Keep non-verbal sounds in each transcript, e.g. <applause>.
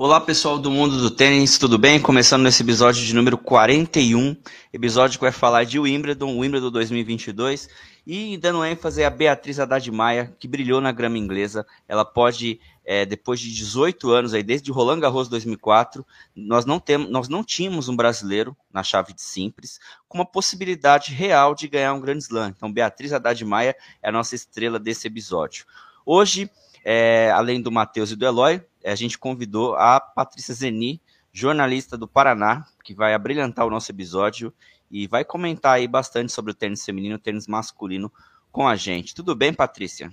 Olá, pessoal do mundo do tênis, tudo bem? Começando nesse episódio de número 41, episódio que vai falar de Wimbledon, Wimbledon 2022, e dando ênfase a Beatriz Haddad Maia, que brilhou na grama inglesa. Ela pode, é, depois de 18 anos, aí, desde Roland Garros 2004, nós não, temos, nós não tínhamos um brasileiro na chave de simples com uma possibilidade real de ganhar um grande slam. Então, Beatriz Haddad Maia é a nossa estrela desse episódio. Hoje, é, além do Matheus e do Eloy, a gente convidou a Patrícia Zeni, jornalista do Paraná, que vai abrilhantar o nosso episódio e vai comentar aí bastante sobre o tênis feminino e o tênis masculino com a gente. Tudo bem, Patrícia?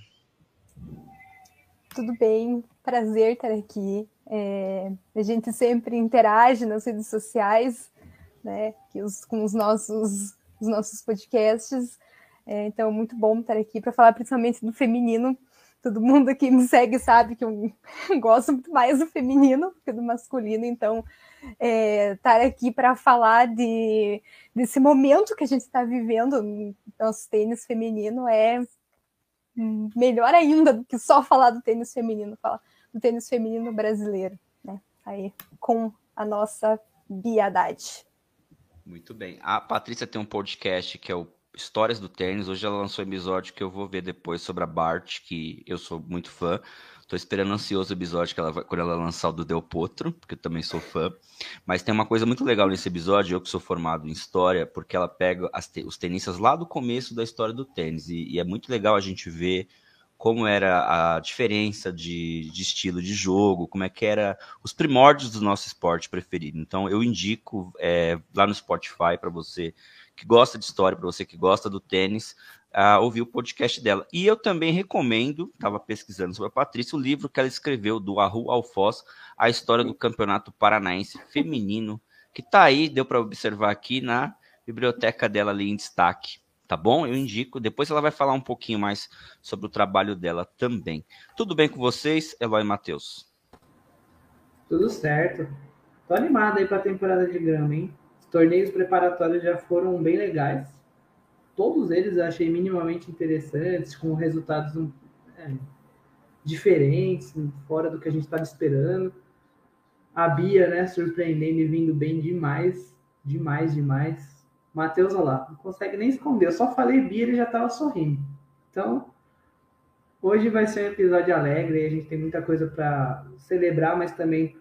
Tudo bem, prazer estar aqui. É, a gente sempre interage nas redes sociais, né, com os nossos, os nossos podcasts. É, então, muito bom estar aqui para falar principalmente do feminino, todo mundo que me segue sabe que eu <laughs> gosto muito mais do feminino que do masculino, então é, estar aqui para falar de, desse momento que a gente está vivendo no nosso tênis feminino é melhor ainda do que só falar do tênis feminino, falar do tênis feminino brasileiro, né? Aí com a nossa biadade. Muito bem. A Patrícia tem um podcast que é o Histórias do Tênis. Hoje ela lançou um episódio que eu vou ver depois sobre a Bart, que eu sou muito fã. Tô esperando ansioso o episódio que ela vai, quando ela lançar o do Del Potro, porque eu também sou fã. Mas tem uma coisa muito legal nesse episódio, eu que sou formado em história, porque ela pega te, os tenistas lá do começo da história do tênis. E, e, é muito legal a gente ver como era a diferença de, de estilo de jogo, como é que era os primórdios do nosso esporte preferido. Então eu indico é, lá no Spotify para você que gosta de história, para você que gosta do tênis, uh, ouvir o podcast dela. E eu também recomendo, estava pesquisando sobre a Patrícia, o livro que ela escreveu, do Arru Alfoz, A História do Campeonato Paranaense Feminino, que está aí, deu para observar aqui na biblioteca dela ali em destaque. Tá bom? Eu indico. Depois ela vai falar um pouquinho mais sobre o trabalho dela também. Tudo bem com vocês, Eloy e Matheus? Tudo certo. Tô animado aí para a temporada de grama, hein? Torneios preparatórios já foram bem legais. Todos eles eu achei minimamente interessantes, com resultados é, diferentes, fora do que a gente estava esperando. A Bia, né, surpreendendo e vindo bem demais, demais, demais. Matheus, olha lá, não consegue nem esconder. Eu só falei Bia, ele já estava sorrindo. Então, hoje vai ser um episódio alegre, a gente tem muita coisa para celebrar, mas também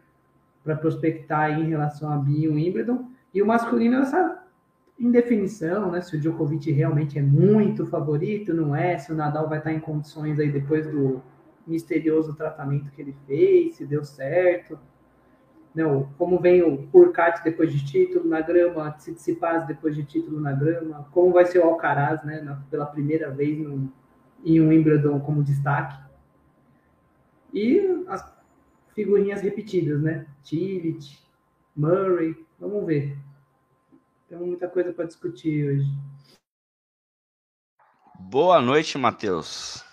para prospectar em relação a Bia e o Wimbledon. E o masculino, essa indefinição, né? Se o Djokovic realmente é muito favorito, não é? Se o Nadal vai estar em condições aí depois do misterioso tratamento que ele fez, se deu certo. Não, como vem o Urcat depois de título na grama, Tsitsipas depois de título na grama, como vai ser o Alcaraz, né? Na, pela primeira vez no, em um Wimbledon como destaque. E as figurinhas repetidas, né? Tillich, Murray, vamos ver. Temos muita coisa para discutir hoje. Boa noite, Matheus.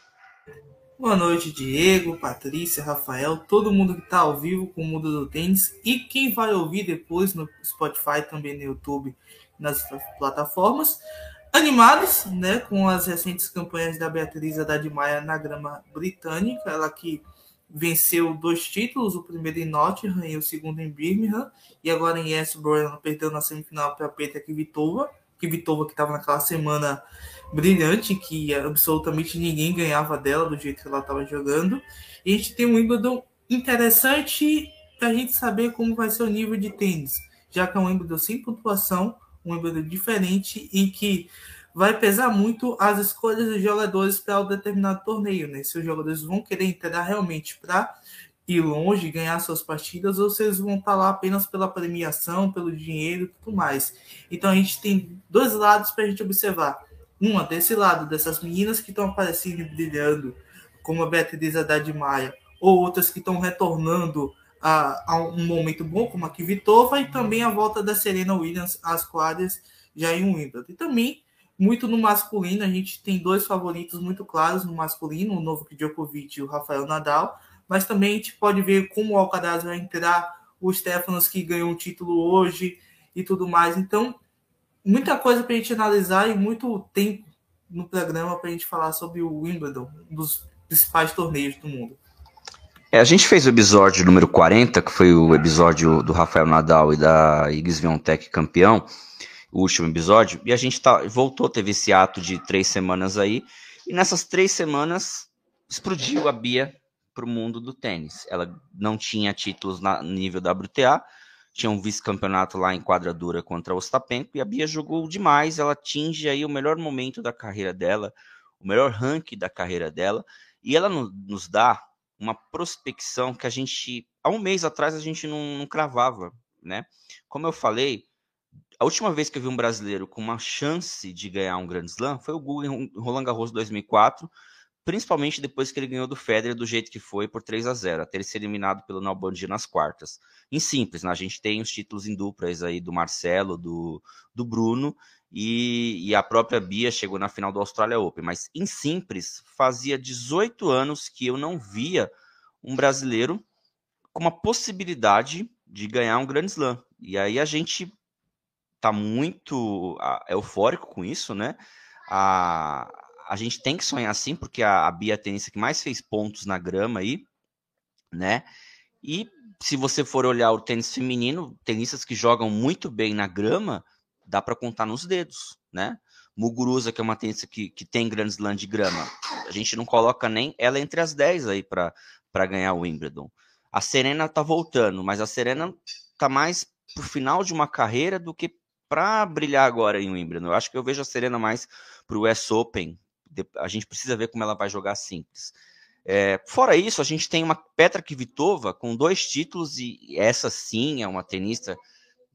Boa noite, Diego, Patrícia, Rafael, todo mundo que está ao vivo com o Mundo do Tênis e quem vai ouvir depois no Spotify, também no YouTube, nas plataformas. Animados, né, com as recentes campanhas da Beatriz Haddad Maia na grama britânica, ela que venceu dois títulos, o primeiro em Nottingham e o segundo em Birmingham, e agora em ela perdeu na semifinal para a Petra Kvitova, Kvitova que estava naquela semana brilhante, que absolutamente ninguém ganhava dela do jeito que ela estava jogando. E a gente tem um Wimbledon interessante para a gente saber como vai ser o nível de tênis, já que é um Wimbledon sem pontuação, um Wimbledon diferente e que vai pesar muito as escolhas dos jogadores para o um determinado torneio, né? Se os jogadores vão querer entrar realmente para ir longe, ganhar suas partidas, ou se eles vão estar tá lá apenas pela premiação, pelo dinheiro e tudo mais. Então a gente tem dois lados para a gente observar. Uma, desse lado, dessas meninas que estão aparecendo e brilhando, como a Beatriz Haddad Maia, ou outras que estão retornando a, a, um momento bom, como a Kvitova, e também a volta da Serena Williams às quadras já em Wimbledon. E também muito no masculino, a gente tem dois favoritos muito claros no masculino, o Novak Djokovic e o Rafael Nadal, mas também a gente pode ver como o Alcaraz vai entrar, o Stefanos que ganhou um título hoje e tudo mais. Então, muita coisa para a gente analisar e muito tempo no programa para a gente falar sobre o Wimbledon, um dos principais torneios do mundo. É, a gente fez o episódio número 40, que foi o episódio do Rafael Nadal e da Igis Viontech campeão, o último episódio, e a gente tá, voltou, teve esse ato de três semanas aí, e nessas três semanas explodiu a Bia para o mundo do tênis. Ela não tinha títulos na nível WTA, tinha um vice-campeonato lá em quadradura contra o Ostapenko, e a Bia jogou demais, ela atinge aí o melhor momento da carreira dela, o melhor ranking da carreira dela, e ela no, nos dá uma prospecção que a gente, há um mês atrás, a gente não, não cravava, né? Como eu falei, a última vez que eu vi um brasileiro com uma chance de ganhar um Grand Slam foi o Guga em Roland Garros 2004, principalmente depois que ele ganhou do Federer do jeito que foi por 3 a 0, até ele ser eliminado pelo Nalbandian nas quartas. Em simples, né? a gente tem os títulos em duplas aí do Marcelo, do, do Bruno e, e, a própria Bia chegou na final do Australia Open. Mas em simples, fazia 18 anos que eu não via um brasileiro com uma possibilidade de ganhar um Grand Slam. E aí a gente tá muito eufórico com isso, né? A, a gente tem que sonhar assim, porque a, a Bia é tenista que mais fez pontos na grama aí, né? E se você for olhar o tênis feminino, tenistas que jogam muito bem na grama, dá para contar nos dedos, né? Muguruza, que é uma tenista que, que tem grandes Slam de grama, a gente não coloca nem ela entre as 10 aí para ganhar o Wimbledon. A Serena tá voltando, mas a Serena tá mais pro final de uma carreira do que para brilhar agora em Wimbledon. Eu acho que eu vejo a Serena mais pro US Open. A gente precisa ver como ela vai jogar simples. É, fora isso, a gente tem uma Petra Kvitova com dois títulos e essa sim é uma tenista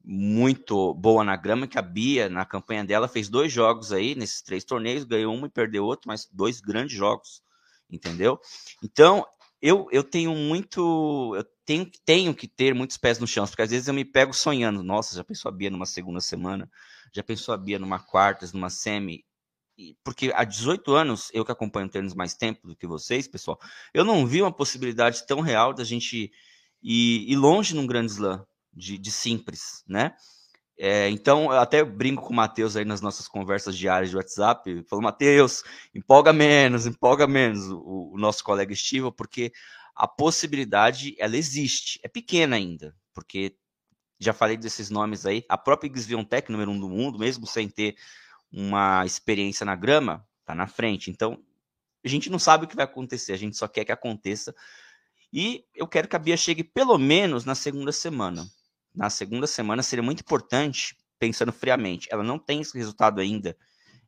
muito boa na grama, que a Bia, na campanha dela, fez dois jogos aí nesses três torneios, ganhou um e perdeu outro, mas dois grandes jogos, entendeu? Então, eu, eu tenho muito. Eu tenho, tenho que ter muitos pés no chão, porque às vezes eu me pego sonhando. Nossa, já pensou a Bia numa segunda semana? Já pensou a Bia numa quartas, numa semi? Porque há 18 anos, eu que acompanho tênis mais tempo do que vocês, pessoal, eu não vi uma possibilidade tão real da gente ir, ir longe num grande slam de, de simples, né? É, então, eu até brinco com o Matheus aí nas nossas conversas diárias de WhatsApp, falo, Matheus, empolga menos, empolga menos o, o, nosso colega Estiva, porque a possibilidade, ela existe, é pequena ainda, porque já falei desses nomes aí, a própria Xviontech, número um do mundo, mesmo sem ter uma experiência na grama, tá na frente, então a gente não sabe o que vai acontecer, a gente só quer que aconteça, e eu quero que a Bia chegue pelo menos na segunda semana, na segunda semana seria muito importante, pensando friamente. Ela não tem esse resultado ainda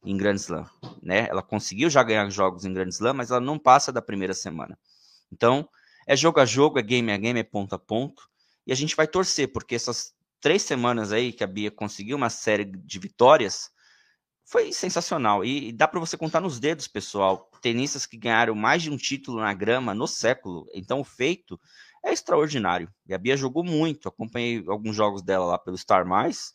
em Grand Slam, né? Ela conseguiu já ganhar jogos em Grand Slam, mas ela não passa da primeira semana. Então, é jogo a jogo, é game a game, é ponto a ponto. E a gente vai torcer, porque essas três semanas aí que a Bia conseguiu uma série de vitórias foi sensacional. E, e dá para você contar nos dedos, pessoal. Tenistas que ganharam mais de um título na grama no século. Então, o feito é extraordinário. E a Bia jogou muito, acompanhei alguns jogos dela lá pelo Star Mais.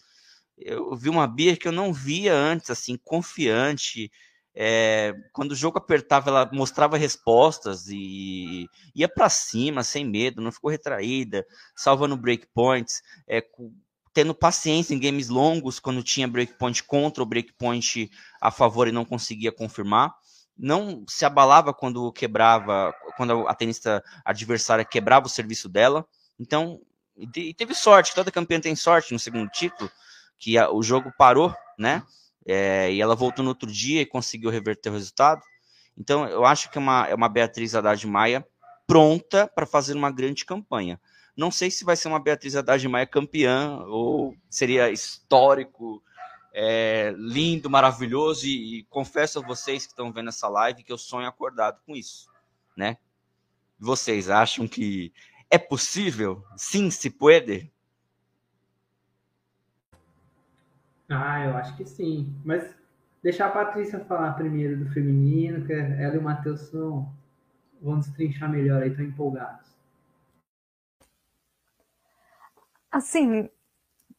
Eu vi uma Bia que eu não via antes, assim, confiante. É, quando o jogo apertava, ela mostrava respostas e ia para cima, sem medo, não ficou retraída, salvando breakpoints, é, tendo paciência em games longos quando tinha breakpoint contra o breakpoint a favor e não conseguia confirmar não se abalava quando quebrava, quando a tenista adversária quebrava o serviço dela. Então, e teve sorte, toda campeã tem sorte no segundo título, que a, o jogo parou, né? É, e ela voltou no outro dia e conseguiu reverter o resultado. Então, eu acho que é uma, é uma Beatriz Haddad Maia pronta para fazer uma grande campanha. Não sei se vai ser uma Beatriz Haddad Maia campeã ou seria histórico é, lindo, maravilhoso, e, e, confesso a vocês que estão vendo essa live que eu sonho acordado com isso, né? Vocês acham que é possível? Sim, se pode? Ah, eu acho que sim. Mas deixar a Patrícia falar primeiro do feminino, que ela e o Matheus são, vão destrinchar melhor aí, estão empolgados. Assim,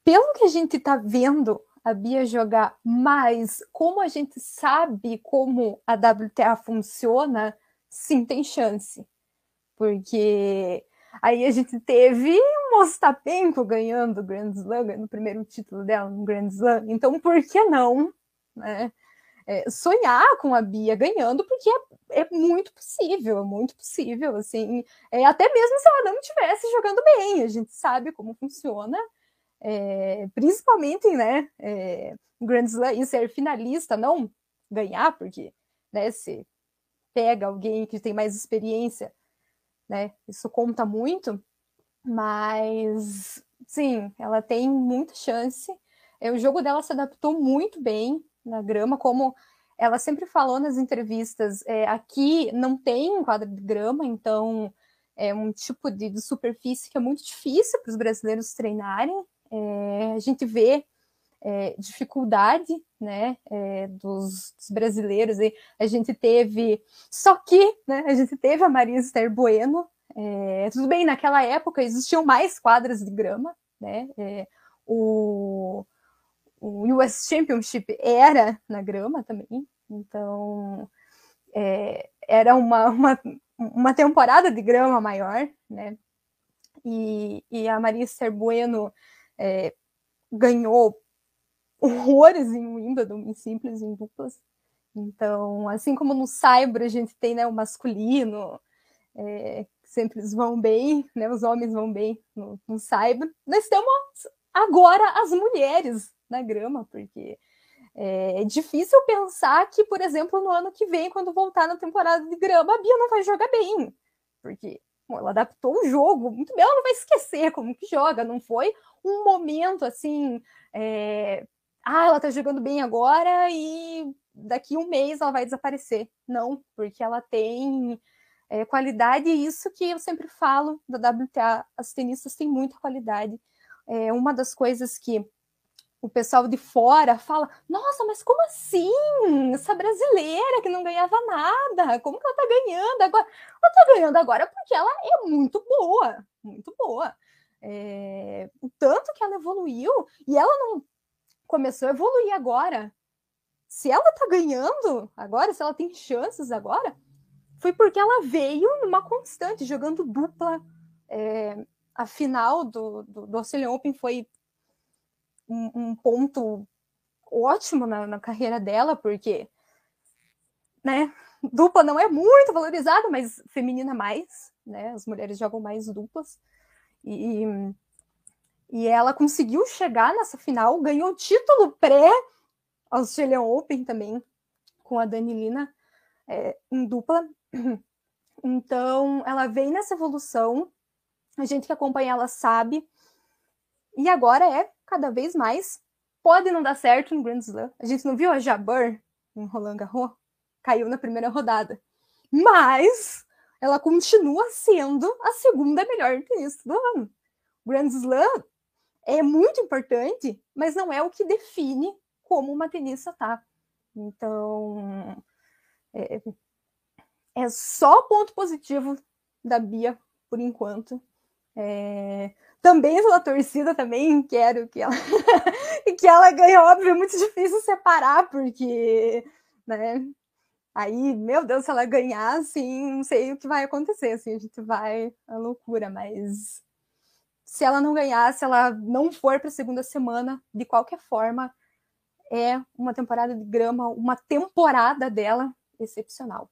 pelo que a gente está vendo a Bia jogar, mas como a gente sabe como a WTA funciona, sim tem chance. Porque aí a gente teve o Ostapenko ganhando o Grand Slam, no primeiro título dela no Grand Slam, então por que não, né? é, sonhar com a Bia ganhando, porque é, é, muito possível, é muito possível, assim, é, até mesmo se ela não estivesse jogando bem, a gente sabe como funciona, é, principalmente, né, é, Grand Slam, e ser finalista, não ganhar, porque, né, se pega alguém que tem mais experiência, né, isso conta muito, mas, sim, ela tem muita chance, é, o jogo dela se adaptou muito bem, na grama, como ela sempre falou nas entrevistas, é, aqui não tem quadra de grama, então é um tipo de, de superfície que é muito difícil para os brasileiros treinarem. É, a gente vê é, dificuldade né, é, dos, dos, brasileiros. E a gente teve, só que né, a gente teve a Maria Esther Bueno. É, tudo bem, naquela época existiam mais quadras de grama, né? É, o, o US Championship era na grama também, então é, era uma, uma, uma temporada de grama maior, né? E, e a Maria Esther Bueno é, ganhou horrores em Wimbledon, em simples, em duplas. Então, assim como no Cyber a gente tem né, o masculino, é, sempre eles vão bem, né, os homens vão bem no, no Cyber, nós temos agora as mulheres na grama, porque é, é difícil pensar que, por exemplo, no ano que vem, quando voltar na temporada de grama, a Bia não vai jogar bem, porque ela adaptou o jogo muito bem, ela não vai esquecer como que joga, não foi um momento assim, é, ah, ela tá jogando bem agora e daqui um mês ela vai desaparecer. Não, porque ela tem é, qualidade e isso que eu sempre falo da WTA, as tenistas têm muita qualidade. É uma das coisas que o pessoal de fora fala: nossa, mas como assim? Essa brasileira que não ganhava nada, como que ela tá ganhando agora? Ela tá ganhando agora porque ela é muito boa, muito boa. É, o tanto que ela evoluiu e ela não começou a evoluir agora. Se ela tá ganhando agora, se ela tem chances agora, foi porque ela veio numa constante, jogando dupla. É, a final do, do, do Australian Open foi um, um ponto ótimo na, na, carreira dela, porque né, dupla não é muito valorizada, mas feminina mais, né? As mulheres jogam mais duplas. E, e ela conseguiu chegar nessa final, ganhou o título pré Australian Open também, com a Danilina é, em dupla. Então, ela vem nessa evolução, a gente que acompanha ela sabe, e agora é cada vez mais. Pode não dar certo no Grand Slam. A gente não viu a Jabber em Roland Garros? Caiu na primeira rodada. Mas ela continua sendo a segunda melhor tenista do ano. Grand Slam é muito importante, mas não é o que define como uma tenista tá. Então, é, é só ponto positivo da Bia por enquanto. É, também pela torcida, também quero que ela <laughs> que ela ganhe, óbvio, é muito difícil separar, porque, né, aí, meu Deus, se ela ganhar, assim, não sei o que vai acontecer, assim, a gente vai à loucura, mas se ela não ganhar, se ela não for para a segunda semana, de qualquer forma, é uma temporada de grama, uma temporada dela excepcional.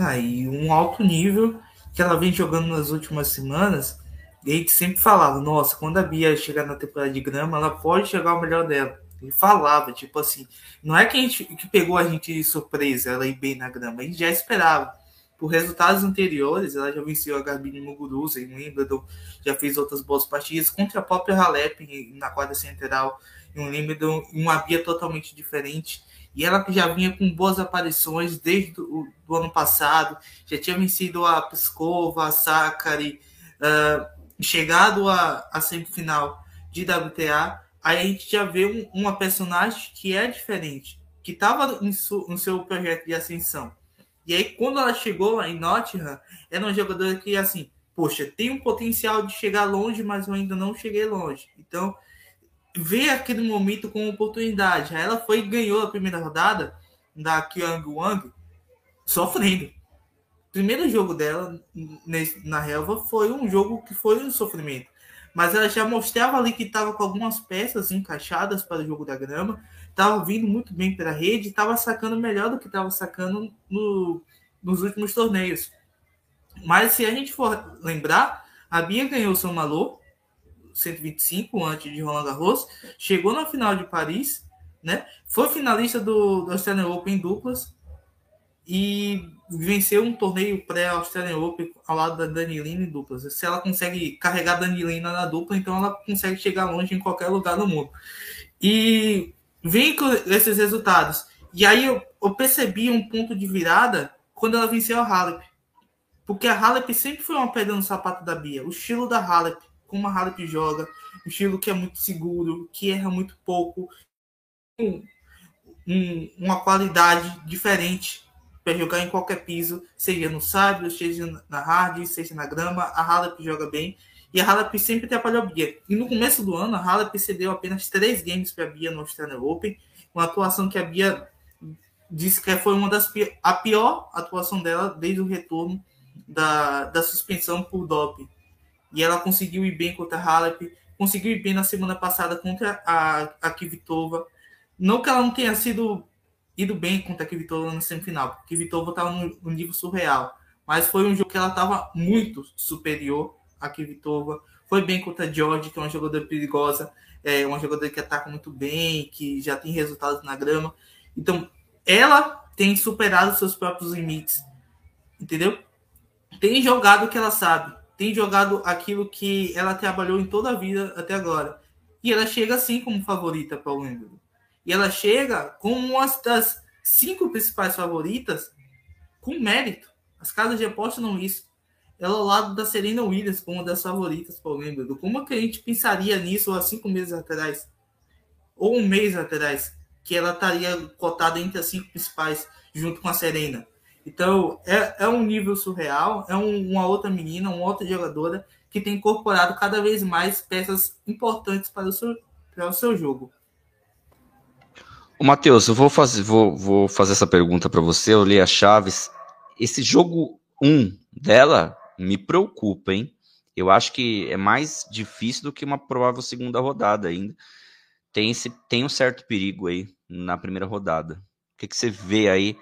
Aí um alto nível que ela vem jogando nas últimas semanas. E aí que sempre falava, nossa, quando a Bia chegar na temporada de grama, ela pode chegar ao melhor dela. Ele falava, tipo assim, não é que a gente que pegou a gente de surpresa, ela ir bem na grama, a gente já esperava. Por resultados anteriores, ela já venceu a Garbine Muguruza em Wimbledon, já fez outras boas partidas contra a própria Halep na quadra central, em Wimbledon, uma Bia totalmente diferente. E ela que já vinha com boas aparições desde o do ano passado, já tinha vencido a Pskova, a Sakari, uh, chegado à semifinal de WTA, aí a gente já vê um, uma personagem que é diferente, que estava no seu projeto de ascensão. E aí, quando ela chegou em Nottingham, era uma jogadora que, assim, poxa, tem um potencial de chegar longe, mas eu ainda não cheguei longe. Então, ver aquele momento como oportunidade. Ela foi ganhou a primeira rodada da Kyung Wang sofrendo. O primeiro jogo dela na relva foi um jogo que foi um sofrimento. mas ela já mostrava ali que estava com algumas peças encaixadas para o jogo da grama, estava vindo muito bem pela rede, estava sacando melhor do que estava sacando no, nos últimos torneios. Mas se a gente for lembrar, a Bia ganhou o São 125 antes de Roland Garros, chegou na final de Paris, né? Foi finalista do, do Australian Open em duplas e venceu um torneio pré-Australian Open ao lado da Danilina em duplas. Se ela consegue carregar a Danilina na dupla, então ela consegue chegar longe em qualquer lugar do mundo. E vem com esses resultados. E aí eu, eu percebi um ponto de virada quando ela venceu a Halep. Porque a Halep sempre foi uma pedra no sapato da Bia. O estilo da Halep, como a Halep joga, um estilo que é muito seguro, que erra muito pouco, um, um, uma qualidade diferente para jogar em qualquer piso, seja no sábio, seja na hard, seja na grama, a Halep joga bem. E a Halep sempre atrapalhou a Bia. E no começo do ano, a Halep cedeu apenas três games para a Bia no Australian Open, uma atuação que a Bia disse que foi uma das a pior atuação dela desde o retorno da, da suspensão por doping. E ela conseguiu ir bem contra a Halep, conseguiu ir bem na semana passada contra a, a Kvitova. Não que ela não tenha sido ido bem contra a Kvitova na semifinal, porque a Kvitova estava num, nível surreal. Mas foi um jogo que ela estava muito superior à Kvitova. Foi bem contra a George, que é uma jogadora perigosa, é uma jogadora que ataca muito bem, que já tem resultados na grama. Então, ela tem superado seus próprios limites, entendeu? Tem jogado o que ela sabe, tem jogado aquilo que ela trabalhou em toda a vida até agora. E ela chega assim como favorita para o Wimbledon. E ela chega como uma das cinco principais favoritas com mérito. As casas de aposta não isso. Ela ao lado da Serena Williams como uma das favoritas para o Wimbledon. Como que a gente pensaria nisso há cinco meses atrás? Ou um mês atrás? Que ela estaria cotada entre as cinco principais junto com a Serena. Então, é, é um nível surreal. É um, uma outra menina, uma outra jogadora que tem incorporado cada vez mais peças importantes para o seu, para o seu jogo. O Matheus, eu vou fazer, vou, vou fazer essa pergunta para você. Eu li a Chaves. Esse jogo 1 um dela me preocupa, hein? Eu acho que é mais difícil do que uma provável segunda rodada ainda. Tem, esse, tem um certo perigo aí na primeira rodada. O que, que você vê aí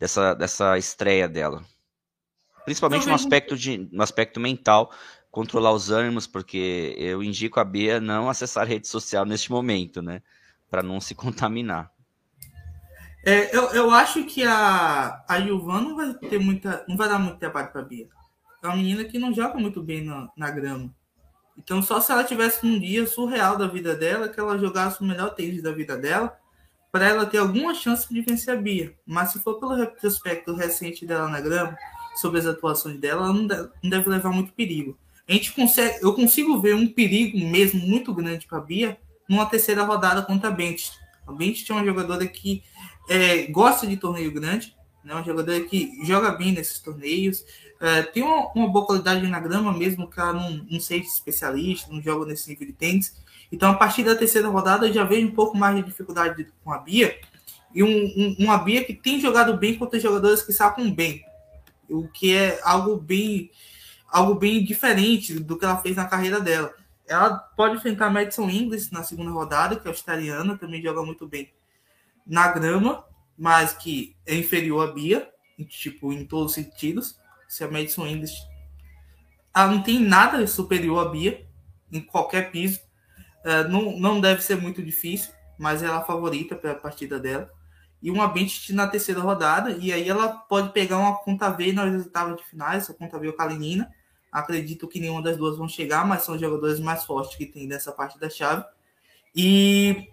dessa, dessa estreia dela? Principalmente no aspecto, de, no aspecto mental, controlar os ânimos, porque eu indico a Bia não acessar rede social neste momento, né? Para não se <laughs> contaminar. É, eu, eu acho que a, a Yuvan não vai ter muita. não vai dar muito trabalho para Bia. É uma menina que não joga muito bem na, na grama. Então, só se ela tivesse um dia surreal da vida dela, que ela jogasse o melhor tênis da vida dela, para ela ter alguma chance de vencer a Bia. Mas se for pelo retrospecto recente dela na grama, sobre as atuações dela, ela não deve, não deve levar muito perigo. A gente consegue, eu consigo ver um perigo mesmo muito grande para a Bia numa terceira rodada contra a Bent. A Bent é uma jogadora que é, gosta de torneio grande, né? Um jogador que joga bem nesses torneios, é, tem uma, uma, boa qualidade na grama, mesmo que ela não, não seja especialista, não joga nesse nível de tênis. Então, a partir da terceira rodada, eu já vejo um pouco mais de dificuldade com a Bia, e um, um, uma Bia que tem jogado bem contra jogadores que sacam bem, o que é algo bem algo bem diferente do que ela fez na carreira dela. Ela pode enfrentar Madison Inglis na segunda rodada, que é australiana, também joga muito bem na grama, mas que é inferior à Bia, tipo, em todos os sentidos. Se a Madison English ela não tem nada superior à Bia em qualquer piso. Uh, não, não deve ser muito difícil, mas ela é a favorita para a partida dela. E uma bench na terceira rodada, e aí ela pode pegar uma conta V nas oitavas de finais, a conta V ou Kalinina. Acredito que nenhuma das duas vão chegar, mas são os jogadores mais fortes que tem nessa parte da chave. E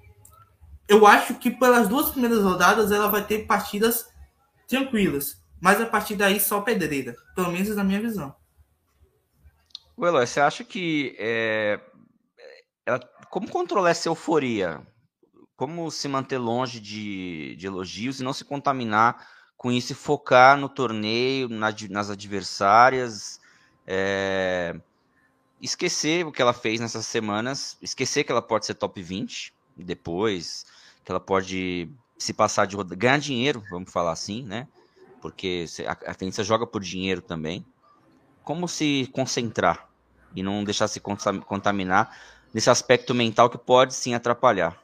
eu acho que pelas duas primeiras rodadas ela vai ter partidas tranquilas. Mas a partir daí só pedreira. Pelo menos na minha visão. Eloy, você acha que é, como controlar essa euforia? Como se manter longe de, de elogios e não se contaminar com isso e focar no torneio, na, nas adversárias? É, esquecer o que ela fez nessas semanas, esquecer que ela pode ser top 20 depois, que ela pode se passar de ganhar dinheiro, vamos falar assim, né? Porque a, a joga por dinheiro também. Como se concentrar? e não deixar se contaminar nesse aspecto mental que pode sim atrapalhar.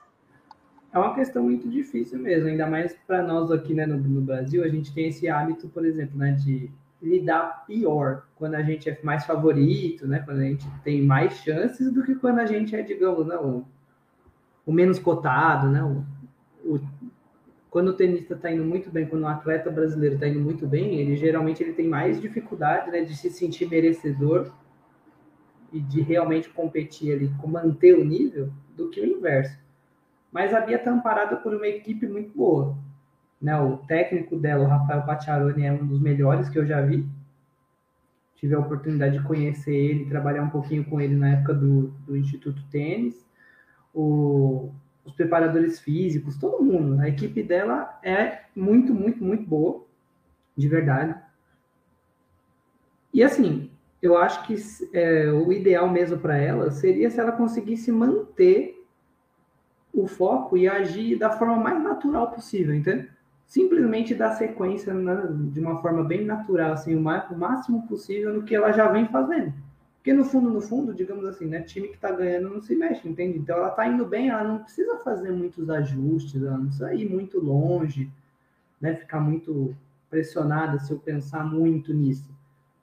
É uma questão muito difícil mesmo, ainda mais para nós aqui né, no, no, Brasil, a gente tem esse hábito, por exemplo, né, de lidar pior quando a gente é mais favorito, né, quando a gente tem mais chances do que quando a gente é, digamos, né, o, o menos cotado, né, o, o, quando o tenista está indo muito bem, quando o atleta brasileiro está indo muito bem, ele geralmente ele tem mais dificuldade né, de se sentir merecedor e de realmente competir ali, manter o nível, do que o inverso. Mas a Bia está amparada por uma equipe muito boa. Né? O técnico dela, o Rafael Pacciaroni, é um dos melhores que eu já vi. Tive a oportunidade de conhecer ele, trabalhar um pouquinho com ele na época do, do Instituto Tênis. O, os preparadores físicos, todo mundo. A equipe dela é muito, muito, muito boa, de verdade. E assim, eu acho que é, o ideal mesmo para ela seria se ela conseguisse manter o foco e agir da forma mais natural possível, entende? Simplesmente dar sequência né, de uma forma bem natural, assim, o, mais, o máximo possível no que ela já vem fazendo. Porque no fundo, no fundo, digamos assim, né, time que está ganhando não se mexe, entende? Então ela está indo bem, ela não precisa fazer muitos ajustes, ela não precisa ir muito longe, né, ficar muito pressionada se eu pensar muito nisso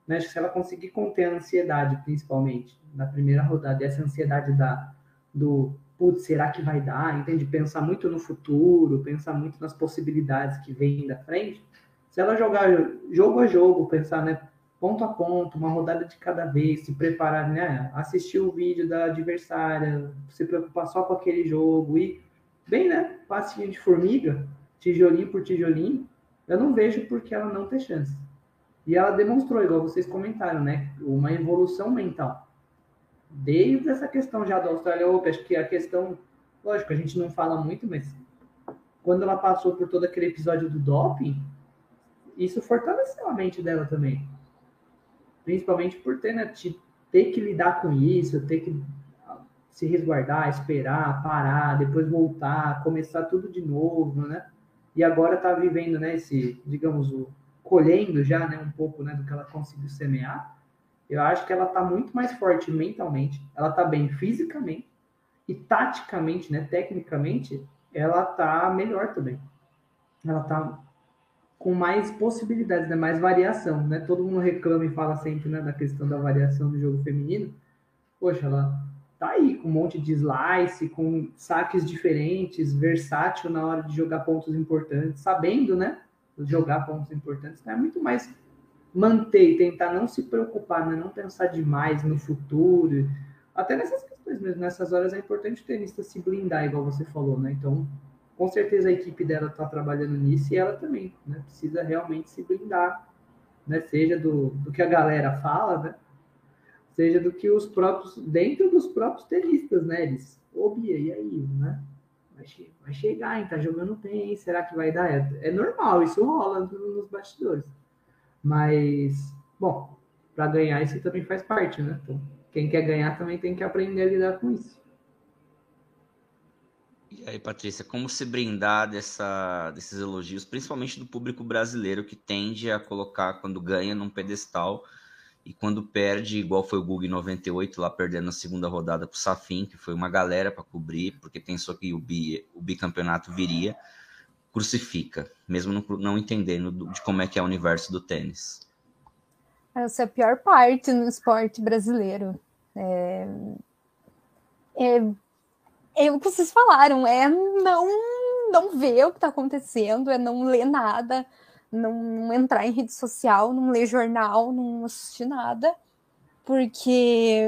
né? Se ela conseguir conter a ansiedade, principalmente, na primeira rodada, essa ansiedade da, do putz, será que vai dar? Entende? Pensar muito no futuro, pensar muito nas possibilidades que vêm da frente. Se ela jogar jogo a jogo, pensar, né? Ponto a ponto, uma rodada de cada vez, se preparar, né? Assistir o vídeo da adversária, se preocupar só com aquele jogo e, bem, né? Passinho de formiga, tijolinho por tijolinho, eu não vejo por que ela não ter chance. E ela demonstrou, igual vocês comentaram, né? Uma evolução mental. Desde essa questão já da Austrália Open, acho que a questão, lógico, a gente não fala muito, mas quando ela passou por todo aquele episódio do doping, isso fortaleceu a mente dela também. Principalmente por ter, né, ter que lidar com isso, ter que se resguardar, esperar, parar, depois voltar, começar tudo de novo, né? E agora tá vivendo, né, esse, digamos, o, colhendo já né, um pouco né, do que ela conseguiu semear, eu acho que ela está muito mais forte mentalmente, ela está bem fisicamente e taticamente, né, tecnicamente, ela está melhor também. Ela está com mais possibilidades, né, mais variação, né? Todo mundo reclama e fala sempre né, da questão da variação do jogo feminino. Poxa, ela tá aí com um monte de slice, com saques diferentes, versátil na hora de jogar pontos importantes, sabendo, né? Jogar pontos importantes, é muito mais manter e tentar não se preocupar, né? não pensar demais no futuro. Até nessas questões mesmo, nessas horas é importante o tenista se blindar, igual você falou, né? Então, com certeza a equipe dela está trabalhando nisso e ela também, né? Precisa realmente se blindar, né? Seja do, do que a galera fala, né? Seja do que os próprios, dentro dos próprios tenistas, né? Eles, ô Bia, e aí, né? Vai, che vai chegar, hein? Tá jogando bem, será que vai dar? É, é normal, isso rola nos bastidores. Mas, bom, para ganhar isso também faz parte, né? Então, quem quer ganhar também tem que aprender a lidar com isso. E aí, Patrícia, como se brindar dessa, desses elogios, principalmente do público brasileiro que tende a colocar, quando ganha, num pedestal e quando perde, igual foi o Gug 98, lá perdendo na segunda rodada para o Safin, que foi uma galera para cobrir, porque pensou que o, bi, o bicampeonato viria, crucifica, mesmo não, não entendendo de como é que é o universo do tênis. Essa é a pior parte no esporte brasileiro. É, é, é o que vocês falaram, é não, não ver o que está acontecendo, é não ler nada, não entrar em rede social, não ler jornal, não assistir nada, porque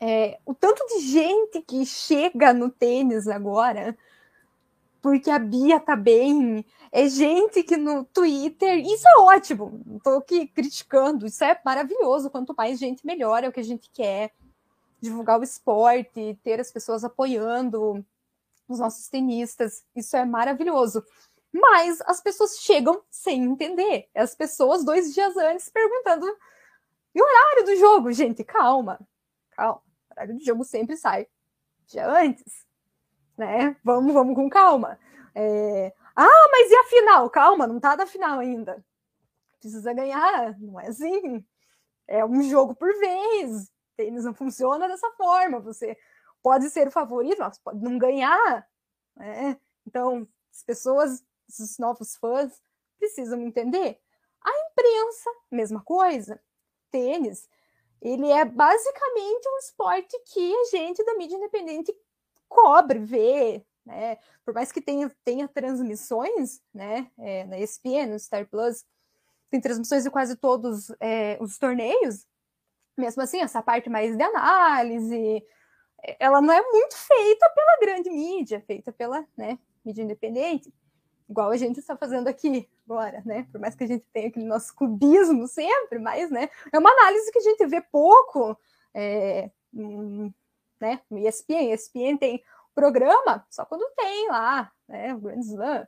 é, o tanto de gente que chega no tênis agora, porque a Bia tá bem, é gente que no Twitter, isso é ótimo, não tô aqui criticando, isso é maravilhoso, quanto mais gente melhor, é o que a gente quer, divulgar o esporte, ter as pessoas apoiando os nossos tenistas, isso é maravilhoso. Mas as pessoas chegam sem entender. As pessoas, dois dias antes, perguntando: e o horário do jogo? Gente, calma, calma. O horário do jogo sempre sai dia antes. Né? Vamos, vamos com calma. É... Ah, mas e a final? Calma, não tá na final ainda. Precisa ganhar, não é assim. É um jogo por vez. tênis não funciona dessa forma. Você pode ser o favorito, mas pode não ganhar. Né? Então, as pessoas, esses novos fãs, precisam entender. A imprensa, mesma coisa. Tênis, ele é basicamente um esporte que a gente da mídia independente cobre, vê, né? Por mais que tenha, tenha transmissões, né? É, na ESPN, no Star Plus, tem transmissões de quase todos é, os torneios. Mesmo assim, essa parte mais de análise, ela não é muito feita pela grande mídia, feita pela né, mídia independente, igual a gente está fazendo aqui agora, né? Por mais que a gente tenha aquele nosso cubismo sempre, mas né, é uma análise que a gente vê pouco é, né, no ESPN. ESPN tem programa só quando tem lá, né? O Grand Slam.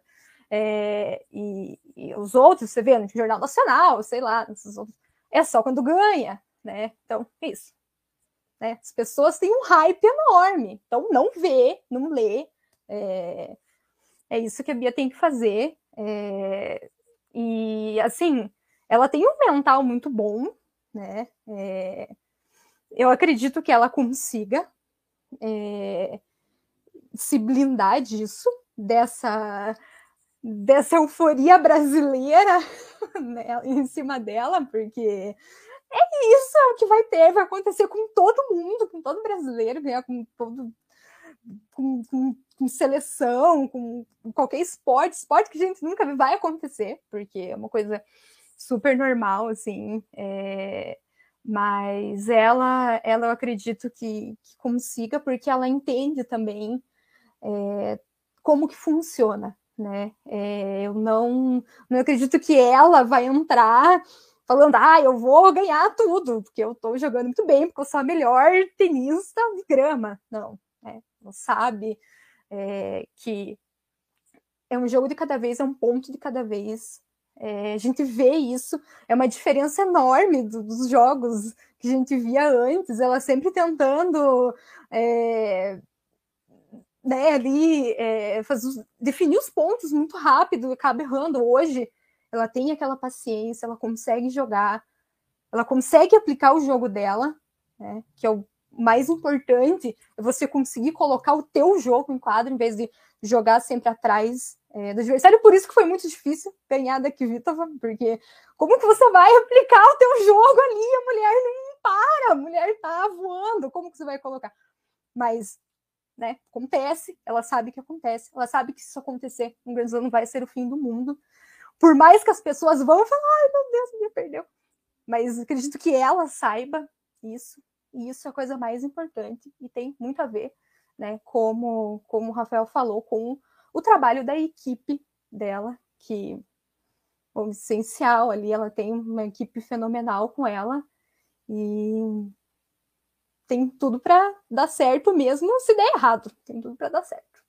É, e, e, os outros, você vê no Jornal Nacional, sei lá, outros, é só quando ganha, né? Então, é isso. Né? As pessoas têm um hype enorme, então não vê, não lê. É, é isso que a Bia tem que fazer. É, e assim, ela tem um mental muito bom, né? É, eu acredito que ela consiga é, se blindar disso, dessa, dessa euforia brasileira <laughs> né, em cima dela, porque é isso é o que vai ter, vai acontecer com todo mundo, com todo brasileiro, né, com todo. Com, com, com, seleção, com qualquer esporte, esporte que a gente nunca viu, vai acontecer, porque é uma coisa super normal, assim. É, mas ela, ela eu acredito que, que consiga, porque ela entende também é, como que funciona, né? É, eu não, não acredito que ela vai entrar falando, ah, eu vou ganhar tudo, porque eu estou jogando muito bem, porque eu sou a melhor tenista de grama. Não, né? Não sabe é, que é um jogo de cada vez, é um ponto de cada vez. É, a gente vê isso, é uma diferença enorme do, dos jogos que a gente via antes, ela sempre tentando é, né, ali é, faz, definir os pontos muito rápido, acaba errando. Hoje, ela tem aquela paciência, ela consegue jogar, ela consegue aplicar o jogo dela, né, que é o mais importante, é você conseguir colocar o teu jogo em quadro, em vez de jogar sempre atrás é, do adversário. Por isso que foi muito difícil ganhar da Kvitova, porque como que você vai aplicar o teu jogo ali? A mulher não para, a mulher tá voando, como que você vai colocar? Mas né? Acontece, ela sabe que acontece, ela sabe que se isso acontecer, um grande não vai ser o fim do mundo. Por mais que as pessoas vão falar, ai meu Deus, me perdeu. Mas acredito que ela saiba isso, e isso é a coisa mais importante, e tem muito a ver, né? Como, como o Rafael falou, com o trabalho da equipe dela, que é essencial ali, ela tem uma equipe fenomenal com ela, e tem tudo para dar certo mesmo se der errado. Tem tudo para dar certo.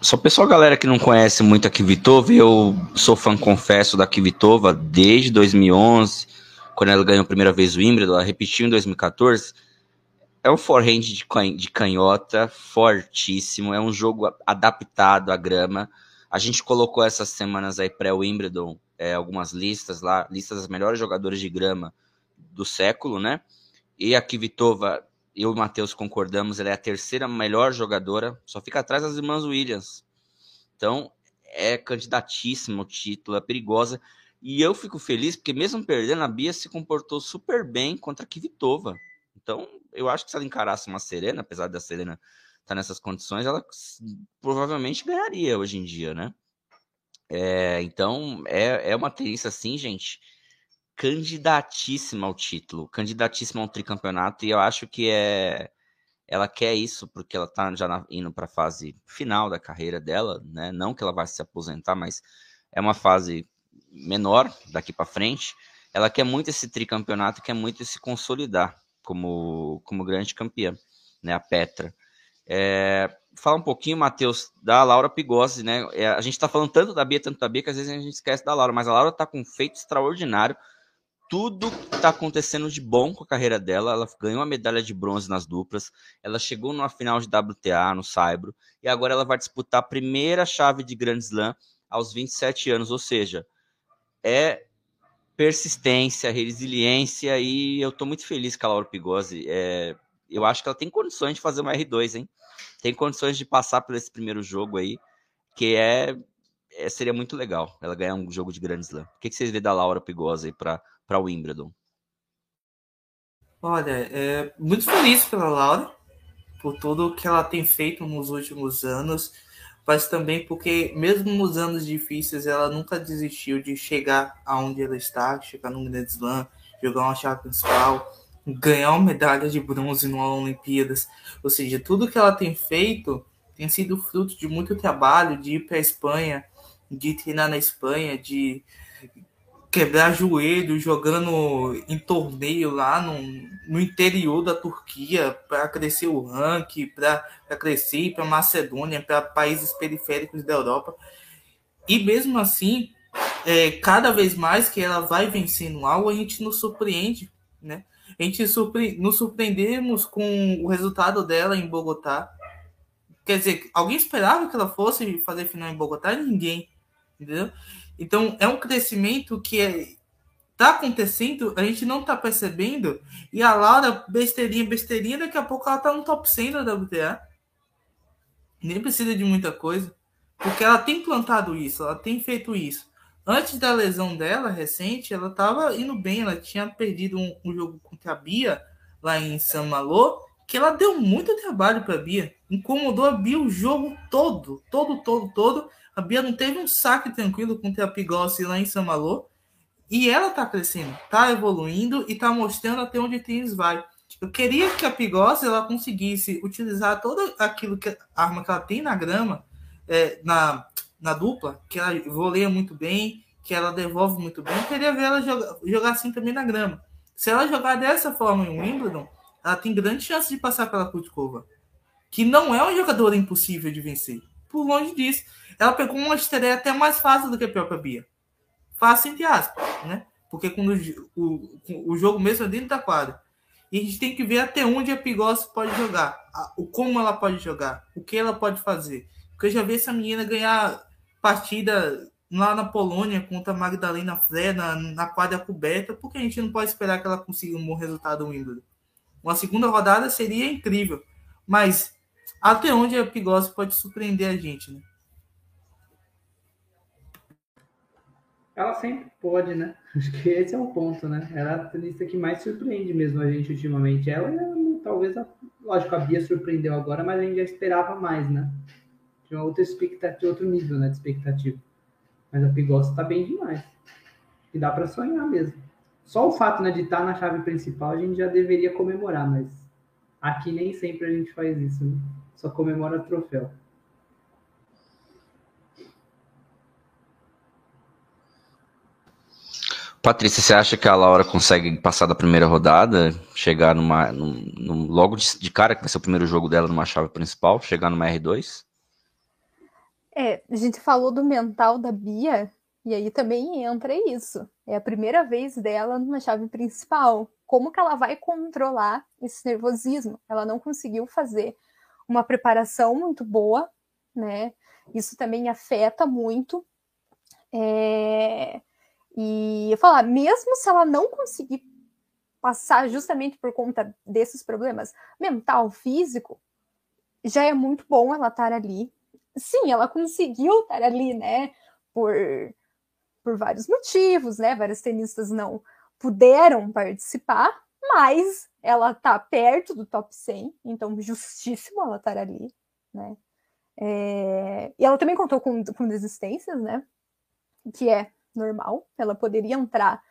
Só pessoal, galera que não conhece muito a Kvitova, eu sou fã, confesso, da Kvitova desde 2011, quando ela ganhou a primeira vez o Wimbledon, ela repetiu em 2014. É um forehand de, de canhota fortíssimo, é um jogo adaptado à grama. A gente colocou essas semanas aí pré-Wimbledon é, algumas listas lá, listas das melhores jogadoras de grama do século, né? E a Kvitova, eu e o Matheus concordamos, ela é a terceira melhor jogadora, só fica atrás das irmãs Williams. Então, é candidatíssima o título, é perigosa. E eu fico feliz porque, mesmo perdendo, a Bia se comportou super bem contra a Kvitova. Então, eu acho que se ela encarasse uma Serena, apesar da Serena estar tá nessas condições, ela provavelmente ganharia hoje em dia, né? É, então, é, é uma tendência assim, gente, candidatíssima ao título, candidatíssima ao tricampeonato, e eu acho que é ela quer isso porque ela tá já na, indo para a fase final da carreira dela, né? Não que ela vai se aposentar, mas é uma fase menor daqui para frente. Ela quer muito esse tricampeonato, quer muito se consolidar como como grande campeã, né? A Petra. É, fala um pouquinho, Matheus, da Laura Pigossi, né? É, a gente está falando tanto da Bia, tanto da Bia, que às vezes a gente esquece da Laura, mas a Laura está com um feito extraordinário tudo está acontecendo de bom com a carreira dela. Ela ganhou uma medalha de bronze nas duplas. Ela chegou numa final de WTA no Saibro. E agora ela vai disputar a primeira chave de Grand Slam aos 27 anos. Ou seja, é persistência, resiliência e eu tô muito feliz com a Laura Pigosi. É, eu acho que ela tem condições de fazer uma R2, hein? Tem condições de passar por esse primeiro jogo aí, que é, é seria muito legal ela ganhar um jogo de Grand Slam. O que, que vocês vê da Laura Pigosi aí para o Wimbledon? Olha, é muito feliz pela Laura, por tudo que ela tem feito nos últimos anos, mas também porque, mesmo nos anos difíceis, ela nunca desistiu de chegar aonde ela está, chegar no Grand Slam, jogar uma chave principal, ganhar uma medalha de bronze no Olimpíadas. Ou seja, tudo que ela tem feito tem sido fruto de muito trabalho, de ir para a Espanha, de treinar na Espanha, de quebrar joelho jogando em torneio lá no, no interior da Turquia para crescer o ranking, para crescer para Macedônia, para países periféricos da Europa. E mesmo assim, é, cada vez mais que ela vai vencendo algo, a gente nos surpreende, né? A gente surpre nos surpreendemos com o resultado dela em Bogotá. Quer dizer, alguém esperava que ela fosse fazer final em Bogotá? Ninguém, entendeu? Então, é um crescimento que é, tá acontecendo, a gente não tá percebendo, e a Laura, besteirinha, besteirinha, daqui a pouco ela tá no top 100 da WTA. Nem precisa de muita coisa, porque ela tem plantado isso, ela tem feito isso. Antes da lesão dela, recente, ela tava indo bem, ela tinha perdido um, um jogo contra a Bia, lá em San Malo, que ela deu muito trabalho para a Bia, incomodou a Bia o jogo todo, todo, todo, todo, a Bia não teve um saque tranquilo contra a Pigossi lá em Samalô. E ela tá crescendo, tá evoluindo e tá mostrando até onde o tênis vai. Eu queria que a Pigossi ela conseguisse utilizar toda aquilo que a arma que ela tem na grama, é, na, na dupla, que ela voleia muito bem, que ela devolve muito bem. Eu queria ver ela jogar, jogar assim também na grama. Se ela jogar dessa forma em Wimbledon, ela tem grande chance de passar pela Kutkova, que não é um jogador impossível de vencer. Por longe disso. Ela pegou uma estreia até mais fácil do que a própria Bia. Fácil, entre aspas, né? Porque quando o, o, o jogo mesmo é dentro da quadra. E a gente tem que ver até onde a Pigossi pode jogar, o como ela pode jogar, o que ela pode fazer. Porque eu já vi essa menina ganhar partida lá na Polônia contra a Magdalena Fre na, na quadra coberta, porque a gente não pode esperar que ela consiga um bom resultado no Wimbledon. Uma segunda rodada seria incrível, mas até onde a Pigossi pode surpreender a gente, né? Ela sempre pode, né? <laughs> Acho que esse é o ponto, né? Ela é a tenista que mais surpreende mesmo a gente ultimamente. Ela, talvez, a, lógico, a Bia surpreendeu agora, mas a gente já esperava mais, né? Tinha outra expectativa, outro nível né, de expectativa. Mas a Pigossi tá bem demais. E dá para sonhar mesmo. Só o fato né, de estar tá na chave principal a gente já deveria comemorar, mas aqui nem sempre a gente faz isso, né? Só comemora troféu. Patrícia, você acha que a Laura consegue passar da primeira rodada, chegar numa. Num, num, logo de, de, cara, que vai ser o primeiro jogo dela numa chave principal, chegar numa R2? É, a gente falou do mental da Bia, e aí também entra isso. É a primeira vez dela numa chave principal. Como que ela vai controlar esse nervosismo? Ela não conseguiu fazer uma preparação muito boa, né? Isso também afeta muito. É e eu falar, mesmo se ela não conseguir passar justamente por conta desses problemas mental, físico, já é muito bom ela estar ali. Sim, ela conseguiu estar ali, né? Por, por vários motivos, né? Vários tenistas não puderam participar, mas ela tá perto do top 100, então justíssimo ela estar ali, né? É... E ela também contou com, com desistências, né? Que é normal, ela poderia entrar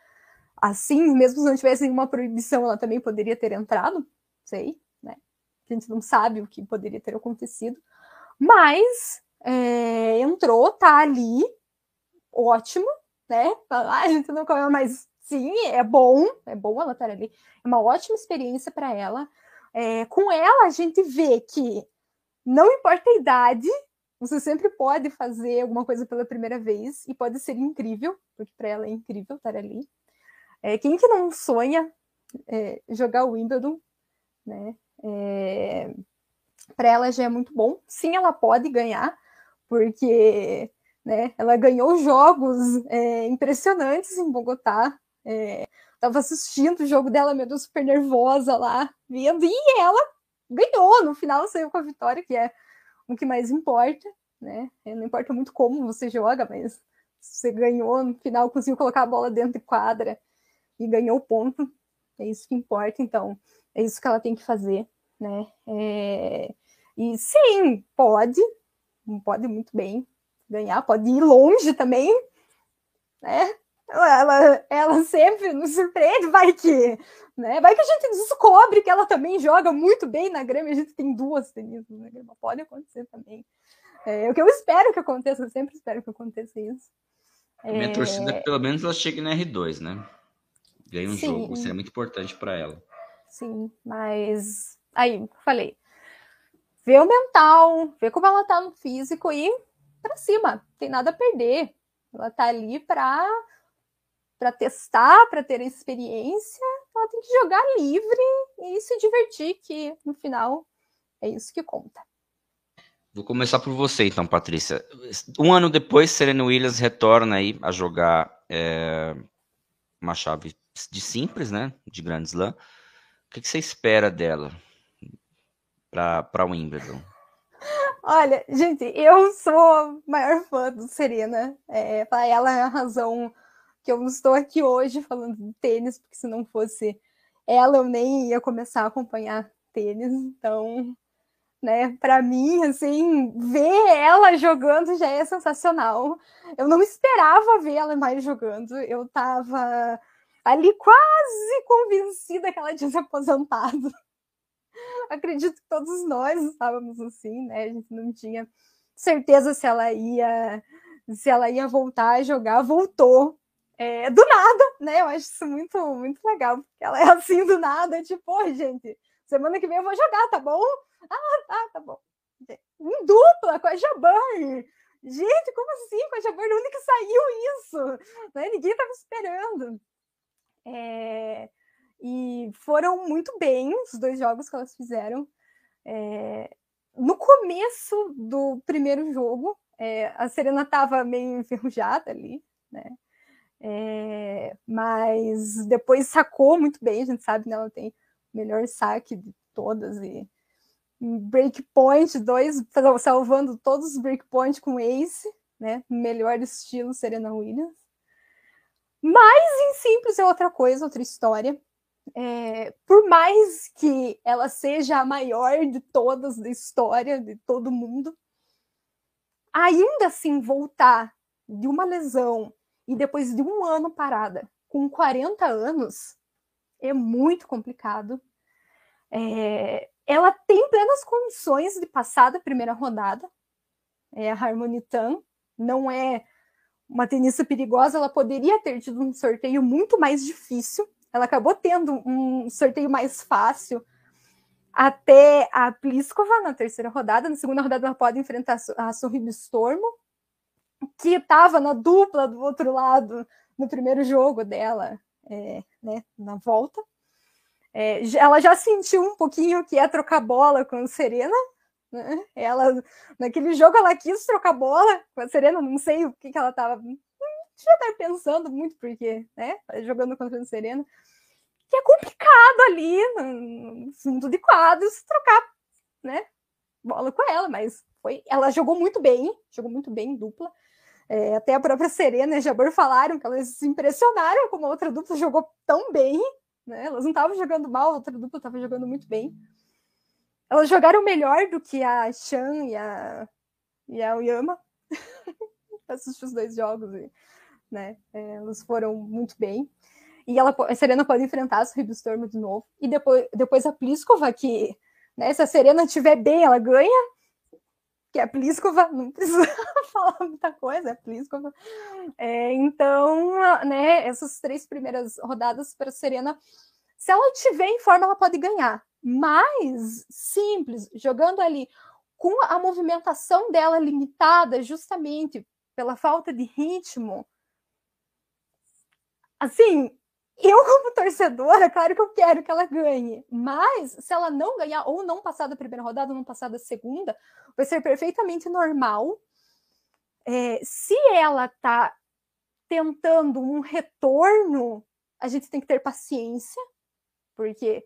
assim, mesmo se não tivesse nenhuma proibição, ela também poderia ter entrado, sei, né? A gente não sabe o que poderia ter acontecido, mas é, entrou, tá ali, ótimo, né? Ah, a gente não comeu, mas sim, é bom, é bom ela estar ali, é uma ótima experiência para ela. É, com ela, a gente vê que não importa a idade, você sempre pode fazer alguma coisa pela primeira vez e pode ser incrível, porque para ela é incrível estar ali. É, quem que não sonha é, jogar o Wimbledon, né? É, para ela já é muito bom. Sim, ela pode ganhar, porque né, ela ganhou jogos é, impressionantes em Bogotá. É, tava assistindo o jogo dela, meu Deus, super nervosa lá, vendo, e ela ganhou, no final saiu com a vitória, que é o que mais importa, né? Não importa muito como você joga, mas você ganhou, no final conseguiu colocar a bola dentro de quadra e ganhou o ponto, é isso que importa, então, é isso que ela tem que fazer, né? É... E sim, pode, pode muito bem ganhar, pode ir longe também, né? Ela, ela sempre nos surpreende, vai que, né? Vai que a gente descobre que ela também joga muito bem na grama, a gente tem duas tenistas na grama, pode acontecer também. É o que eu espero que aconteça, eu sempre espero que aconteça isso. A minha é... torcida, é pelo menos, ela chegue na R2, né? Ganhe um Sim. jogo, seria muito importante para ela. Sim, mas aí, falei. Vê o mental, vê como ela tá no físico e para cima, tem nada a perder. Ela tá ali para para testar, para ter experiência, ela tem que jogar livre e se divertir, que no final é isso que conta. Vou começar por você, então, Patrícia. Um ano depois, Serena Williams retorna aí a jogar é, uma chave de simples, né? De Grand Slam. O que, que você espera dela para o Wimbledon? Olha, gente, eu sou maior fã do Serena. É, para ela é a razão que eu estou aqui hoje falando de tênis, porque se não fosse ela, eu nem ia começar a acompanhar tênis. Então, né, para mim, assim, ver ela jogando já é sensacional. Eu não esperava ver ela mais jogando. Eu tava ali quase convencida que ela tinha se aposentado. <laughs> Acredito que todos nós estávamos assim, né? A gente não tinha certeza se ela ia se ela ia voltar a jogar, voltou. É, do nada, né? Eu acho isso muito, muito legal, porque ela é <laughs> assim do nada, tipo, oh, gente, semana que vem eu vou jogar, tá bom? Ah, tá, tá bom. Em dupla com a Jabbar. Gente, como assim? Com a Jabbar, onde que saiu isso? Né? Ninguém estava esperando. É, e foram muito bem os dois jogos que elas fizeram. É, no começo do primeiro jogo, é, a Serena estava meio enferrujada ali, né? É, mas depois sacou muito bem, a gente sabe, né? Ela tem o melhor saque de todas e breakpoint, dois salvando todos os breakpoints com ace, né? Melhor estilo Serena Williams. Mas em simples é outra coisa, outra história. É, por mais que ela seja a maior de todas da história, de todo mundo, ainda assim voltar de uma lesão e depois de um ano parada, com 40 anos, é muito complicado. É, ela tem plenas condições de passar da primeira rodada. É a Harmony Tan, não é uma tenista perigosa, ela poderia ter tido um sorteio muito mais difícil. Ela acabou tendo um sorteio mais fácil até a Pliskova na terceira rodada. Na segunda rodada, ela pode enfrentar a Sorribe Stormo, que estava na dupla do outro lado no primeiro jogo dela, é, né, na volta. É, ela já sentiu um pouquinho que ia trocar bola com a Serena, né? Ela, naquele jogo, ela quis trocar bola com a Serena, não sei o que, que ela estava. Não devia estar pensando muito, porque, né? Jogando contra a Serena. Que é complicado ali, no fundo de quadros, trocar, né? Bola com ela, mas foi. Ela jogou muito bem, jogou muito bem em dupla. É, até a própria Serena e Jabor falaram que elas se impressionaram como a outra dupla jogou tão bem, né? Elas não estavam jogando mal, a outra dupla estava jogando muito bem elas jogaram melhor do que a Chan e a, e a Oyama. <laughs> Assisti os dois jogos, né? É, elas foram muito bem. E ela, a Serena pode enfrentar a Ribstorm de novo. E depois, depois a Pliskova, que né, se a Serena estiver bem, ela ganha. Que é Pliskova, não precisa <laughs> falar muita coisa, é Pliskova. É, então, né, essas três primeiras rodadas para a Serena, se ela estiver em forma, ela pode ganhar mais simples, jogando ali com a movimentação dela limitada justamente pela falta de ritmo. Assim, eu como torcedora, claro que eu quero que ela ganhe, mas se ela não ganhar ou não passar da primeira rodada, ou não passar da segunda, vai ser perfeitamente normal. É, se ela tá tentando um retorno a gente tem que ter paciência, porque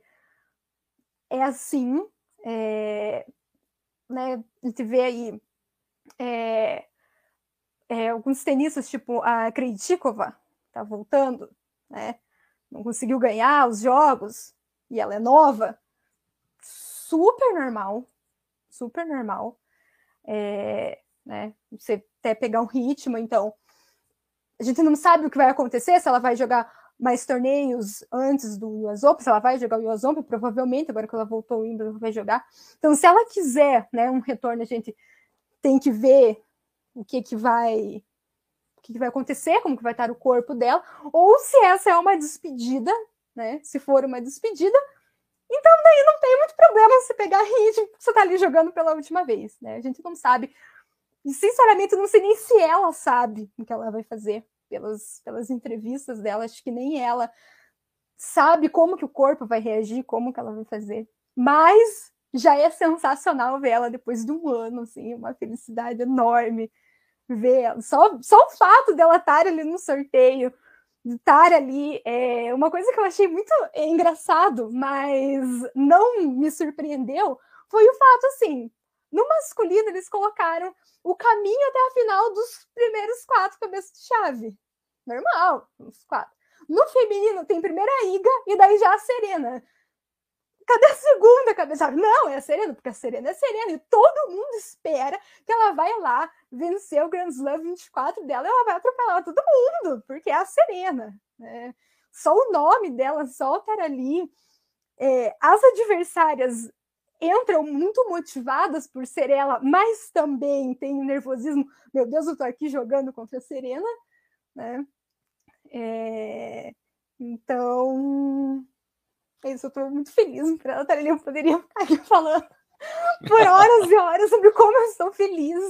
é assim, é, né, a gente vê aí é, é, alguns tenistas, tipo a Krejcikova, tá voltando, né, não conseguiu ganhar os jogos, e ela é nova, super normal, super normal, é, né, você até pegar um ritmo, então, a gente não sabe o que vai acontecer, se ela vai jogar mais torneios antes do US Open, se ela vai jogar o US Open, provavelmente, agora que ela voltou ao Wimbledon, vai jogar. Então, se ela quiser, né, um retorno, a gente tem que ver o que que vai o que, vai acontecer, como que vai estar o corpo dela, ou se essa é uma despedida, né, se for uma despedida, então daí não tem muito problema você pegar ritmo, você tá ali jogando pela última vez, né, a gente não sabe, e sinceramente não sei nem se ela sabe o que ela vai fazer, pelas, pelas entrevistas dela, acho que nem ela sabe como que o corpo vai reagir, como que ela vai fazer. Mas já é sensacional ver ela depois de um ano, assim, uma felicidade enorme ver. Só, só o fato dela estar ali no sorteio, estar ali, é uma coisa que eu achei muito engraçado, mas não me surpreendeu, foi o fato, assim, no masculino eles colocaram o caminho até a final dos primeiros quatro cabeças de chave normal, uns quatro. No feminino tem primeiro a Iga e daí já a Serena. Cadê a segunda cabeça? Não, é a Serena, porque a Serena é a Serena. E todo mundo espera que ela vai lá vencer o Grand Slam 24 dela e ela vai atropelar todo mundo, porque é a Serena. Né? Só o nome dela, só estar ali. É, as adversárias entram muito motivadas por ser ela, mas também tem o nervosismo. Meu Deus, eu tô aqui jogando contra a Serena né? É, então, é isso, eu estou muito feliz por ela estar ali. Eu poderia ficar aqui falando por horas e horas sobre como eu estou feliz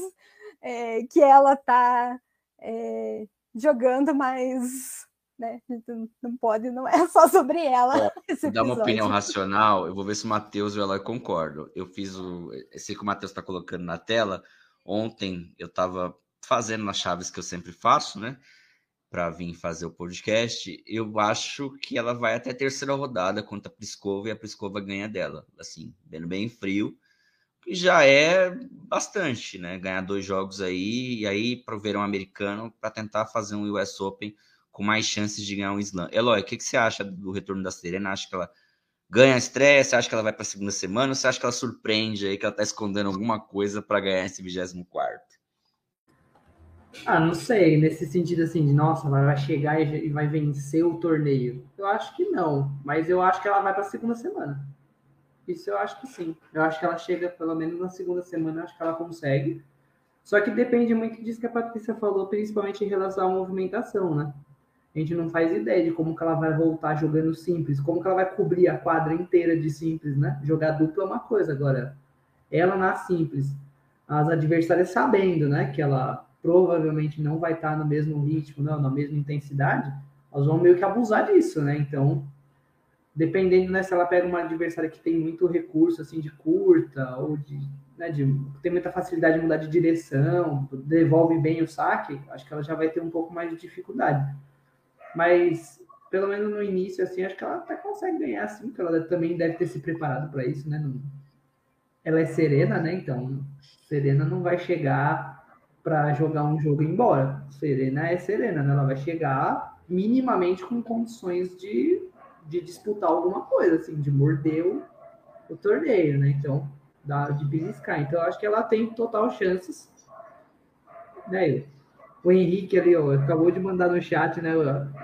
é, que ela está é, jogando, mas né, não pode, não é só sobre ela. É, <laughs> dar uma opinião racional, eu vou ver se o Matheus e ela concordam. Eu fiz o. Esse que o Matheus está colocando na tela. Ontem eu estava fazendo nas chaves que eu sempre faço, né? Para vir fazer o podcast, eu acho que ela vai até a terceira rodada contra a Priscova e a Priscova ganha dela, assim, bem, bem frio, que já é bastante, né? Ganhar dois jogos aí e aí para o verão americano para tentar fazer um US Open com mais chances de ganhar um slam. Eloy, o que, que você acha do retorno da Serena? Acha que ela ganha estresse? Você acha que ela vai para a segunda semana? Ou você acha que ela surpreende aí, que ela está escondendo alguma coisa para ganhar esse 24 ah, não sei, nesse sentido assim, de nossa, ela vai chegar e vai vencer o torneio. Eu acho que não, mas eu acho que ela vai para a segunda semana. Isso eu acho que sim. Eu acho que ela chega pelo menos na segunda semana, acho que ela consegue. Só que depende muito disso que a Patrícia falou, principalmente em relação à movimentação, né? A gente não faz ideia de como que ela vai voltar jogando simples, como que ela vai cobrir a quadra inteira de simples, né? Jogar dupla é uma coisa, agora ela na simples, as adversárias sabendo, né, que ela provavelmente não vai estar no mesmo ritmo, não, na mesma intensidade, nós vamos meio que abusar disso, né? Então, dependendo, né, se ela pega uma adversária que tem muito recurso, assim, de curta, ou de, né, de tem muita facilidade de mudar de direção, devolve bem o saque, acho que ela já vai ter um pouco mais de dificuldade. Mas, pelo menos no início, assim, acho que ela até consegue ganhar, assim, porque ela também deve ter se preparado para isso, né? Ela é serena, né? Então, serena não vai chegar para jogar um jogo embora. Serena é Serena, né? Ela vai chegar minimamente com condições de, de disputar alguma coisa, assim, de morder o, o torneio, né? Então, dá de beliscar. Então, eu acho que ela tem total chances. Né? O Henrique ali, ó, acabou de mandar no chat, né?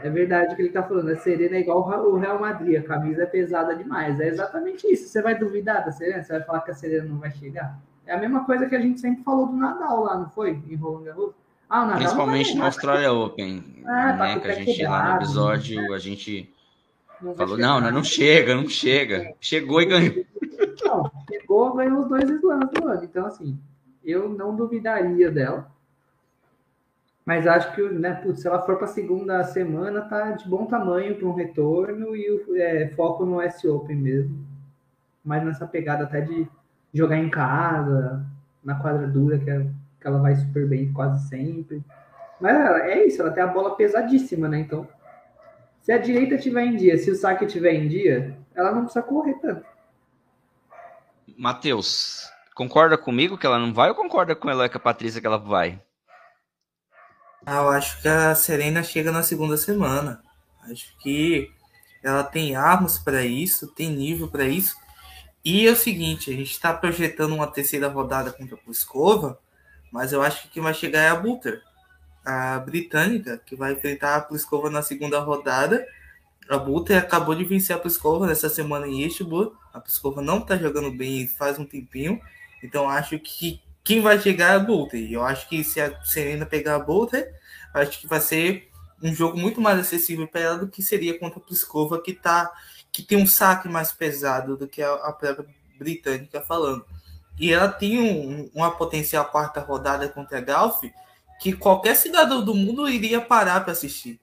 É verdade que ele tá falando. A Serena é igual o Real Madrid, a camisa é pesada demais. É exatamente isso. Você vai duvidar da Serena? Você vai falar que a Serena não vai chegar? É a mesma coisa que a gente sempre falou do Nadal lá, não foi? Em Roland Garros. Ah, Nadal Principalmente na Austrália Open, ah, tá né? Que a gente lá no episódio a gente não falou, não, não, não chega, não chega. Chegou e ganhou. Não, chegou, ganhou os dois slams do ano. Então, assim, eu não duvidaria dela. Mas acho que, né, putz, se ela for para a segunda semana, tá de bom tamanho para um retorno e o é, foco no S Open mesmo. Mas nessa pegada até de jogar em casa, na quadra dura, que, é, que ela vai super bem quase sempre. Mas é isso, ela tem a bola pesadíssima, né? Então, Se a direita tiver em dia, se o saque tiver em dia, ela não precisa correr tanto. Matheus, concorda comigo que ela não vai ou concorda com ela com a Patrícia que ela vai? Ah, eu acho que a Serena chega na segunda semana. Acho que ela tem armas para isso, tem nível para isso. E é o seguinte, a gente está projetando uma terceira rodada contra a Pliskova, mas eu acho que quem vai chegar é a Butter, a britânica, que vai enfrentar a Pliskova na segunda rodada. A Butter acabou de vencer a Pliskova nessa semana em Istanbul. A Pliskova não está jogando bem faz um tempinho, então acho que quem vai chegar é a Butter. Eu acho que se a Serena pegar a Butter, acho que vai ser um jogo muito mais acessível para ela do que seria contra a Pliskova, que tá que tem um saque mais pesado do que a, a própria britânica falando. E ela tem um, uma potencial quarta rodada contra a Galf que qualquer cidadão do mundo iria parar para assistir.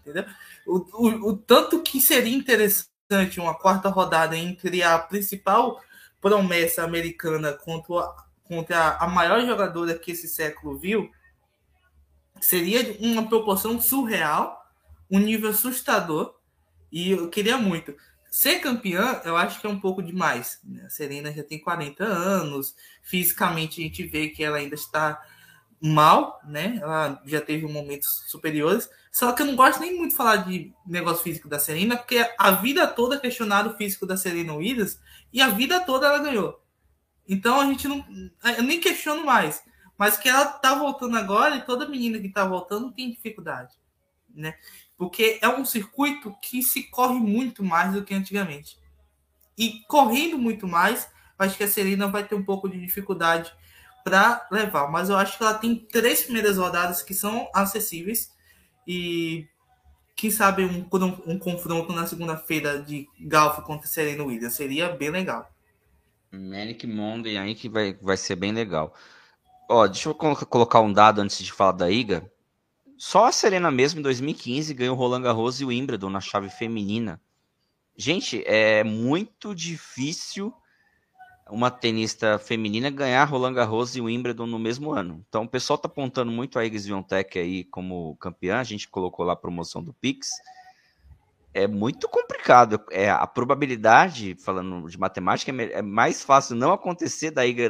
Entendeu? O, o, o, tanto que seria interessante uma quarta rodada entre a principal promessa americana contra, contra a maior jogadora que esse século viu, seria uma proporção surreal, um nível assustador, e eu queria muito. Ser campeã, eu acho que é um pouco demais. Né? A Serena já tem 40 anos, fisicamente a gente vê que ela ainda está mal, né? Ela já teve momentos superiores. Só que eu não gosto nem muito de falar de negócio físico da Serena, porque a vida toda questionado o físico da Serena Williams e a vida toda ela ganhou. Então a gente não. Eu nem questiono mais. Mas que ela tá voltando agora e toda menina que tá voltando tem dificuldade, né? Porque é um circuito que se corre muito mais do que antigamente. E correndo muito mais, acho que a Serena vai ter um pouco de dificuldade para levar. Mas eu acho que ela tem três primeiras rodadas que são acessíveis. E quem sabe um, um, um confronto na segunda-feira de Golf contra Serena Williams seria bem legal. Manic Monday aí que vai, vai ser bem legal. Ó, deixa eu colocar um dado antes de falar da Iga. Só a Serena mesmo em 2015 ganhou Roland Garros e o Wimbledon na chave feminina. Gente, é muito difícil uma tenista feminina ganhar Roland Garros e o Wimbledon no mesmo ano. Então o pessoal tá apontando muito a Iga Swiatek aí como campeã, a gente colocou lá a promoção do Pix. É muito complicado. É a probabilidade, falando de matemática, é, é mais fácil não acontecer da Iga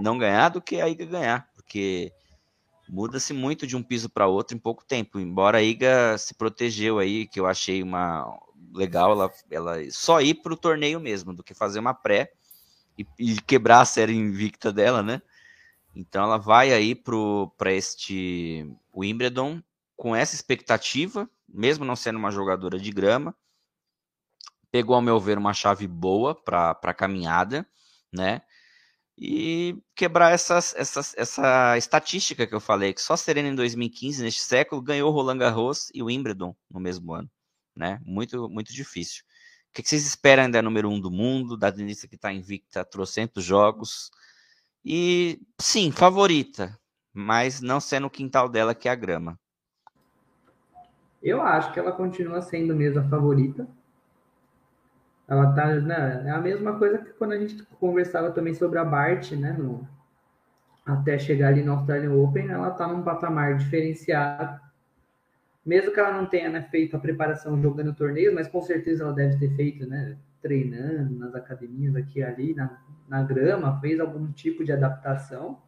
não ganhar do que a Iga ganhar, porque muda-se muito de um piso para outro em pouco tempo. Embora a Iga se protegeu aí, que eu achei uma legal, ela, ela só ir para o torneio mesmo, do que fazer uma pré e, e, quebrar a série invicta dela, né? Então ela vai aí para este Wimbledon com essa expectativa, mesmo não sendo uma jogadora de grama. Pegou, ao meu ver, uma chave boa para a caminhada, né? E quebrar essas, essas, essa estatística que eu falei, que só Serena em 2015, neste século, ganhou Roland Garros e Wimbledon no mesmo ano. Né? Muito, muito difícil. O que vocês esperam é número um do mundo, da tenista que está invicta trocentos jogos. E sim, favorita, mas não sendo o quintal dela que é a grama. Eu acho que ela continua sendo mesmo a favorita. Ela tá, né, é a mesma coisa que quando a gente conversava também sobre a Bart, né, no, até chegar ali no Australian Open, ela tá num patamar diferenciado. Mesmo que ela não tenha né, feito a preparação jogando torneio, mas com certeza ela deve ter feito, né, treinando nas academias aqui e ali, na, na grama, fez algum tipo de adaptação.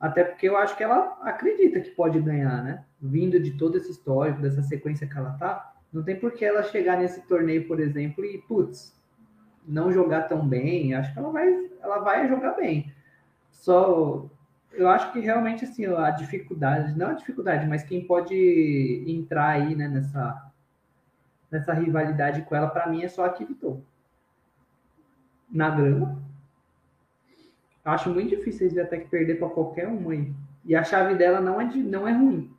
Até porque eu acho que ela acredita que pode ganhar, né? Vindo de todo esse histórico, dessa sequência que ela tá, não tem por que ela chegar nesse torneio, por exemplo, e, putz, não jogar tão bem. Acho que ela vai, ela vai jogar bem. Só, eu acho que realmente, assim, a dificuldade, não a dificuldade, mas quem pode entrar aí, né, nessa, nessa rivalidade com ela, para mim, é só a Kivitou. Na grama. Acho muito difícil eles até que perder para qualquer um aí. E a chave dela não é, de, não é ruim.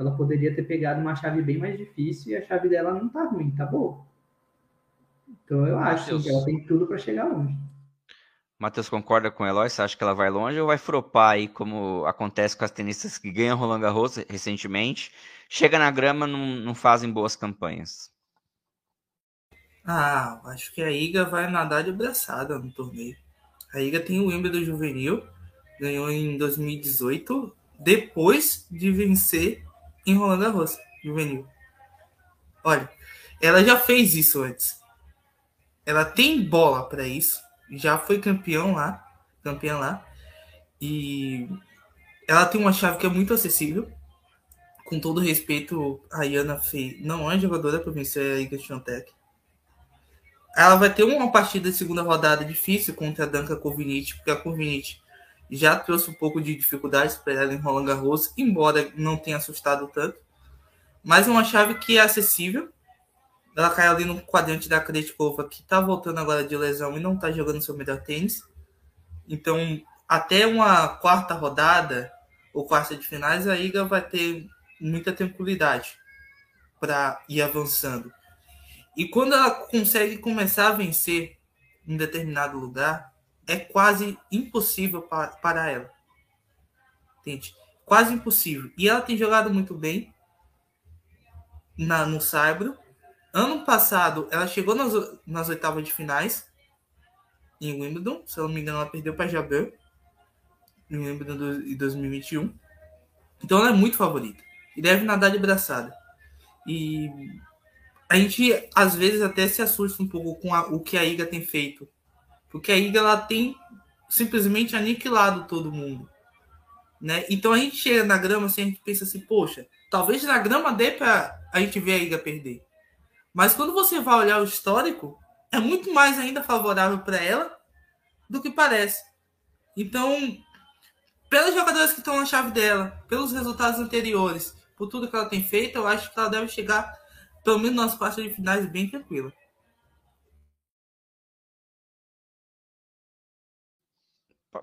Ela poderia ter pegado uma chave bem mais difícil e a chave dela não tá ruim, tá boa. Então eu acho que ela tem tudo para chegar longe. Matheus concorda com o Eloy? Você acha que ela vai longe ou vai fropar aí, como acontece com as tenistas que ganham Roland Garros recentemente? Chega na grama, não, não fazem boas campanhas. Ah, acho que a Iga vai nadar de braçada no torneio. A Iga tem o Wimbledon juvenil, ganhou em 2018, depois de vencer em Roland Garros, juvenil. Olha, ela já fez isso antes. Ela tem bola para isso. Já foi campeão lá, campeã lá. E ela tem uma chave que é muito acessível. Com todo respeito, a Iana fez. Não é jogadora para vencer a Iga Świątek. Ela vai ter uma partida de segunda rodada difícil contra a Danka Kovinic, porque a Kovinic já trouxe um pouco de dificuldades para ela em Roland Garros, embora não tenha assustado tanto. Mas é uma chave que é acessível. Ela cai ali no quadrante da Krejcikova, que está voltando agora de lesão e não está jogando seu melhor tênis. Então, até uma quarta rodada ou quarta de finais, a Iga vai ter muita tranquilidade para ir avançando. E quando ela consegue começar a vencer em determinado lugar, é quase impossível para, para ela. Entende? Quase impossível. E ela tem jogado muito bem na, no Saibro. Ano passado, ela chegou nas, nas oitavas de finais em Wimbledon. Se eu não me engano, ela perdeu para Jabeur em Wimbledon de 2021. Então ela é muito favorita. E deve nadar de braçada. E a gente às vezes até se assusta um pouco com a, o que a Iga tem feito. Porque a Iga ela tem simplesmente aniquilado todo mundo. Né? Então a gente chega na grama assim, a gente pensa assim, poxa, talvez na grama dê para a gente ver a Iga perder. Mas quando você vai olhar o histórico, é muito mais ainda favorável para ela do que parece. Então, pelos jogadores que estão na chave dela, pelos resultados anteriores, por tudo que ela tem feito, eu acho que ela deve chegar pelo menos nas quartas de finais bem tranquila.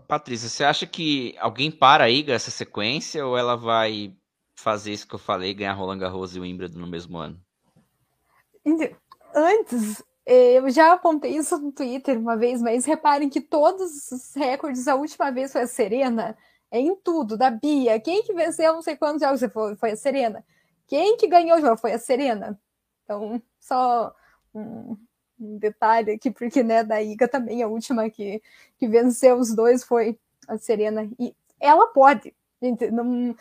Patrícia, você acha que alguém para aí essa sequência ou ela vai fazer isso que eu falei, ganhar Roland Garros e Wimbledon no mesmo ano? Antes, eh, eu já apontei isso no Twitter uma vez, mas reparem que todos os recordes, a última vez foi a Serena, é em tudo, da Bia. Quem que venceu não sei quantos jogos foi a Serena. Quem que ganhou o jogo foi a Serena. Então, só um, um detalhe aqui, porque né, da Iga também, a última que, que venceu os dois foi a Serena. E ela pode, gente, não,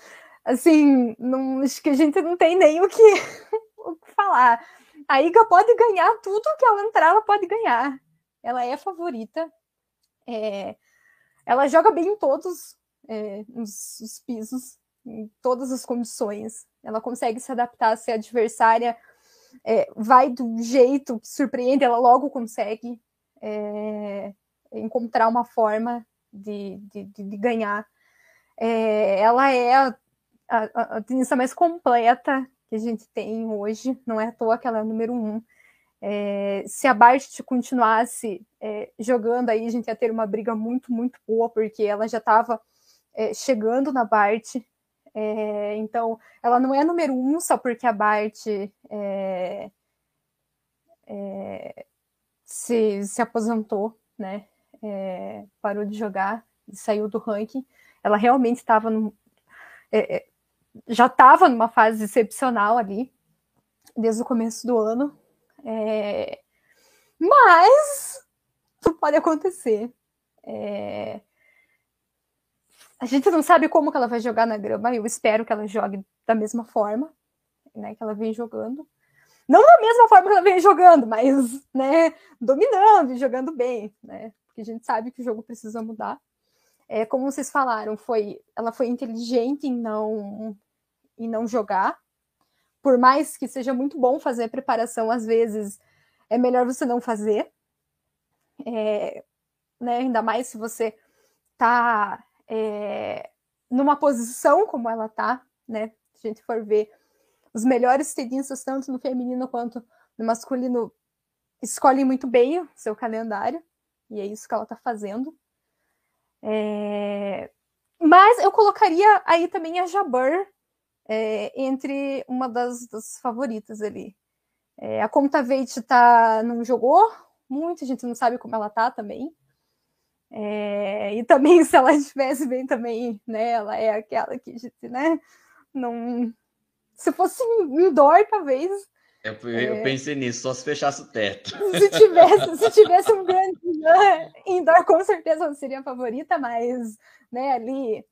assim, não, acho que a gente não tem nem o que, <laughs> o que falar. A Iga pode ganhar tudo que ela entrar, ela pode ganhar. Ela é favorita. É, ela joga bem em todos é, os, os pisos, em todas as condições. Ela consegue se adaptar a adversária é, vai do jeito que surpreende, ela logo consegue é, encontrar uma forma de, de, de ganhar. É, ela é a, a, a, tenista mais completa que a gente tem hoje, não é à toa que ela é o número um. É, se a Bart continuasse é, jogando aí, a gente ia ter uma briga muito, muito boa, porque ela já estava é, chegando na Bart, é, então, ela não é número um só porque a Bart é, é, se, se aposentou, né? É, parou de jogar, saiu do ranking. Ela realmente estava é, é, já estava numa fase excepcional ali, desde o começo do ano. mas tudo pode acontecer. É, a gente não sabe como que ela vai jogar na grama. Eu espero que ela jogue da mesma forma, né, que ela vem jogando. Não da mesma forma que ela vem jogando, mas, né, dominando e jogando bem, né? Porque a gente sabe que o jogo precisa mudar. É, como vocês falaram, foi, ela foi inteligente em não em não jogar. Por mais que seja muito bom fazer a preparação, às vezes é melhor você não fazer. É, né, ainda mais se você tá é, numa posição como ela tá, né? Se a gente for ver os melhores tenistas, tanto no feminino quanto no masculino, escolhem muito bem o seu calendário, e é isso que ela tá fazendo. É... Mas eu colocaria aí também a Jabber é, entre uma das, das favoritas ali. É, a Conta Veit tá, não jogou muito, a gente não sabe como ela tá também. É, e também, <laughs> se ela estivesse bem também, né? Ela é aquela que, né? Não. Se fosse indoor, talvez. Eu, eu é, pensei nisso, só se fechasse o teto. Se tivesse, se <laughs> tivesse um grande indoor, com certeza seria a favorita, mas né, ali,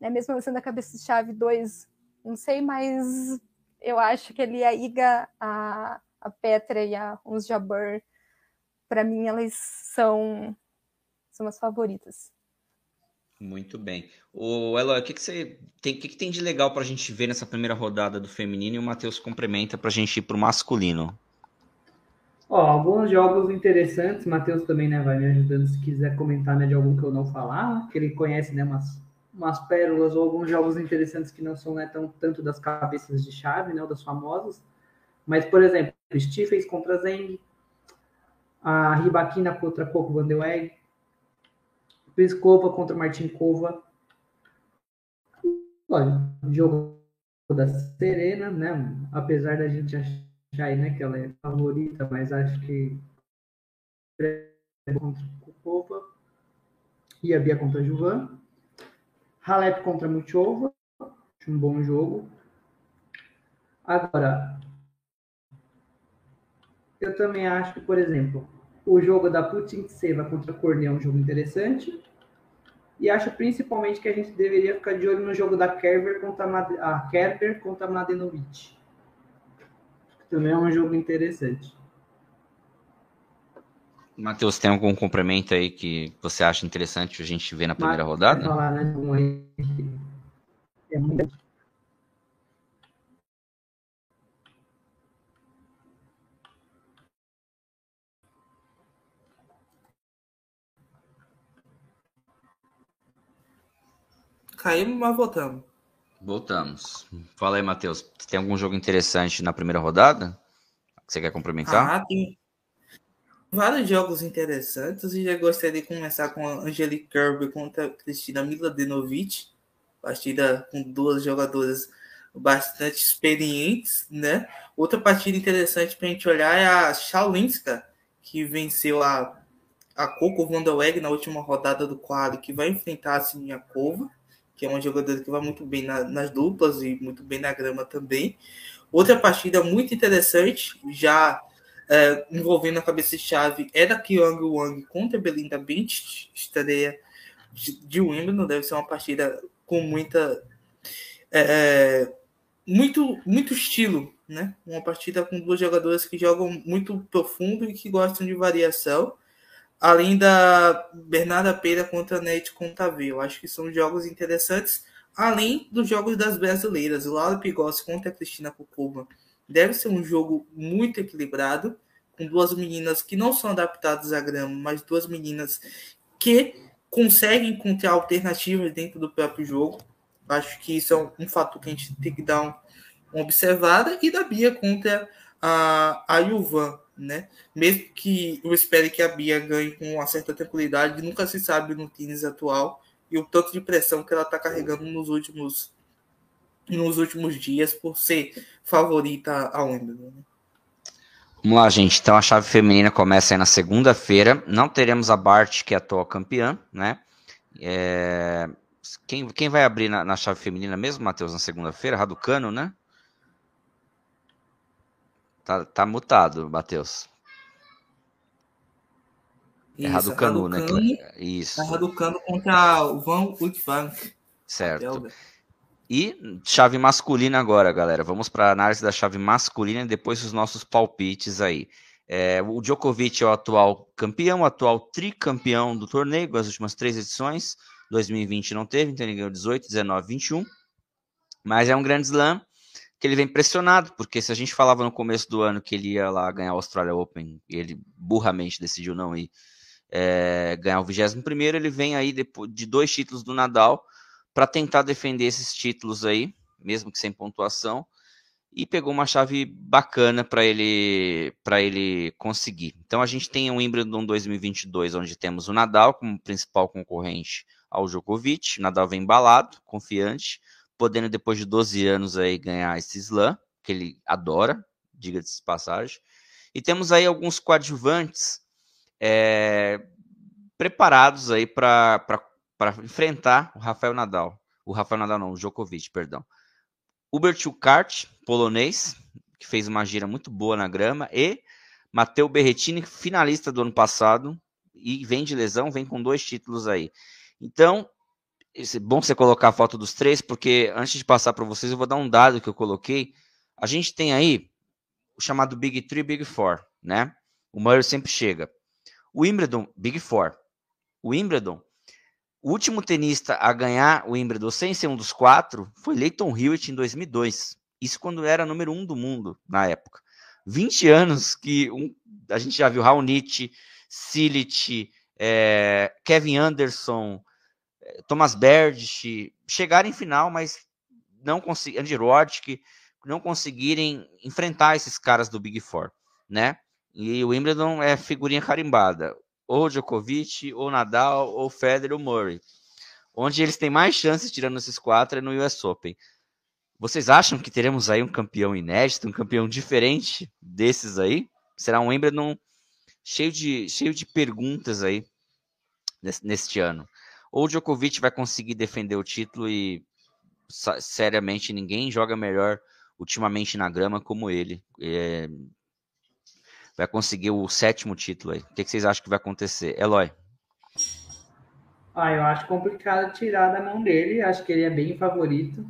né, mesmo sendo a cabeça de chave 2, não sei, mas eu acho que ali a Iga, a, a Petra e a Uns Jabeur, para mim, elas são, são as favoritas. Muito bem. O Eloy, o que, que você tem, o que, que tem de legal para a gente ver nessa primeira rodada do feminino e o Matheus complementa para a gente ir para o masculino? Ó, alguns jogos interessantes, Matheus também né, vai me ajudando se quiser comentar né, de algum que eu não falar, que ele conhece né, umas, umas pérolas ou alguns jogos interessantes que não são né, tão, tanto das cabeças de chave, né, das famosas. Mas, por exemplo, Stephens contra Zeng, a Ribaquina contra Coco Van Pliskova contra Martinkova. Olha, jogo da Serena, né? Apesar da gente achar aí, né, que ela é favorita, mas acho que contra Kukova e a Bia contra a Juvan. Halep contra Muchova, um bom jogo. Agora, eu também acho que, por exemplo, o jogo da Putin Seva contra Cornet é um jogo interessante. E acho principalmente que a gente deveria ficar de olho no jogo da Kerber contra a Kerber contra a Mladenovic. Também é um jogo interessante. Matheus, tem algum complemento aí que você acha interessante a gente ver na primeira Mas, rodada? Falar, né? É muito Caímos, mas voltamos. Voltamos. Fala aí, Matheus. Tem algum jogo interessante na primeira rodada? Que você quer complementar? Ah, tem vários jogos interessantes e já gostaria de começar com a Angelique Kerber contra a Cristina Miladinovic. Partida com duas jogadoras bastante experientes, né? Outra partida interessante para a gente olhar é a Shaolinska, que venceu a, a Coco Vanderweg na última rodada do quadro, que vai enfrentar a Siniakova que é uma jogadora que vai muito bem na, nas duplas e muito bem na grama também. Outra partida muito interessante, já é, envolvendo a cabeça-chave, é da Kyung Wang contra Belinda Beach, estreia de Wimbledon, deve ser uma partida com muita. É, é, muito, muito estilo, né? Uma partida com duas jogadoras que jogam muito profundo e que gostam de variação além da Bernarda Peira contra a Nete Contavê. Eu acho que são jogos interessantes, além dos jogos das brasileiras. Laura Pigossi contra a Cristina Cucuma. Deve ser um jogo muito equilibrado, com duas meninas que não são adaptadas à grama, mas duas meninas que conseguem encontrar alternativas dentro do próprio jogo. Acho que isso é um fator que a gente tem que dar um, uma observada. E da Bia contra a, a Yuvan né? Mesmo que eu espere que a Bia ganhe com uma certa tranquilidade, nunca se sabe no tênis atual e o tanto de pressão que ela está carregando nos últimos nos últimos dias por ser favorita ao Wimbledon. Né? Vamos lá, gente. Então a chave feminina começa aí na segunda-feira. Não teremos a Bart, que é a atual campeã, né? É... Quem, quem vai abrir na, na chave feminina mesmo, Matheus, na segunda-feira? Raducano, né? Tá, tá mutado, Matheus. É Raducanu, né? Isso. É Raducanu contra o Van Uitvank. Certo. E chave masculina agora, galera. Vamos para a análise da chave masculina e depois os nossos palpites aí. É, o Djokovic é o atual campeão, o atual tricampeão do torneio, as últimas três edições. 2020 não teve, então ele ganhou 18, 19, 21. Mas é um grande slam que ele vem pressionado, porque se a gente falava no começo do ano que ele ia lá ganhar o Australia Open, e ele burramente decidiu não ir é, ganhar o 21 primeiro, ele vem aí depois de dois títulos do Nadal para tentar defender esses títulos aí, mesmo que sem pontuação, e pegou uma chave bacana para ele para ele conseguir. Então a gente tem o Wimbledon 2022, onde temos o Nadal como principal concorrente ao Djokovic, o Nadal vem embalado, confiante, podendo depois de 12 anos aí ganhar esse slam, que ele adora, diga-se de passagem. E temos aí alguns coadjuvantes é, preparados aí para enfrentar o Rafael Nadal. O Rafael Nadal não, o Djokovic, perdão. Hubert Ukart, polonês, que fez uma gira muito boa na grama, e Matteo Berrettini, finalista do ano passado, e vem de lesão, vem com dois títulos aí. Então, é bom você colocar a foto dos três, porque antes de passar para vocês, eu vou dar um dado que eu coloquei. A gente tem aí o chamado Big Three, Big Four, né? O Murray sempre chega. O Wimbledon, Big Four. O Wimbledon, o último tenista a ganhar o Wimbledon sem ser um dos quatro foi Leighton Hewitt em 2002. Isso quando era número um do mundo na época. 20 anos que um, a gente já viu Raonic, Silic, é, Kevin Anderson, Thomas Berdych chegarem em final, mas não conseguiram, Andy Roddick, não conseguirem enfrentar esses caras do Big Four, né? E o Wimbledon é figurinha carimbada. Ou Djokovic, ou Nadal, ou Federer, ou Murray. Onde eles têm mais chances, tirando esses quatro, é no US Open. Vocês acham que teremos aí um campeão inédito, um campeão diferente desses aí? Será um Wimbledon cheio de, cheio de perguntas aí neste ano. Ou o Djokovic vai conseguir defender o título e seriamente ninguém joga melhor ultimamente na grama como ele. É, vai conseguir o sétimo título aí. O que, que vocês acham que vai acontecer? Eloy. Ah, eu acho complicado tirar da mão dele. Acho que ele é bem favorito.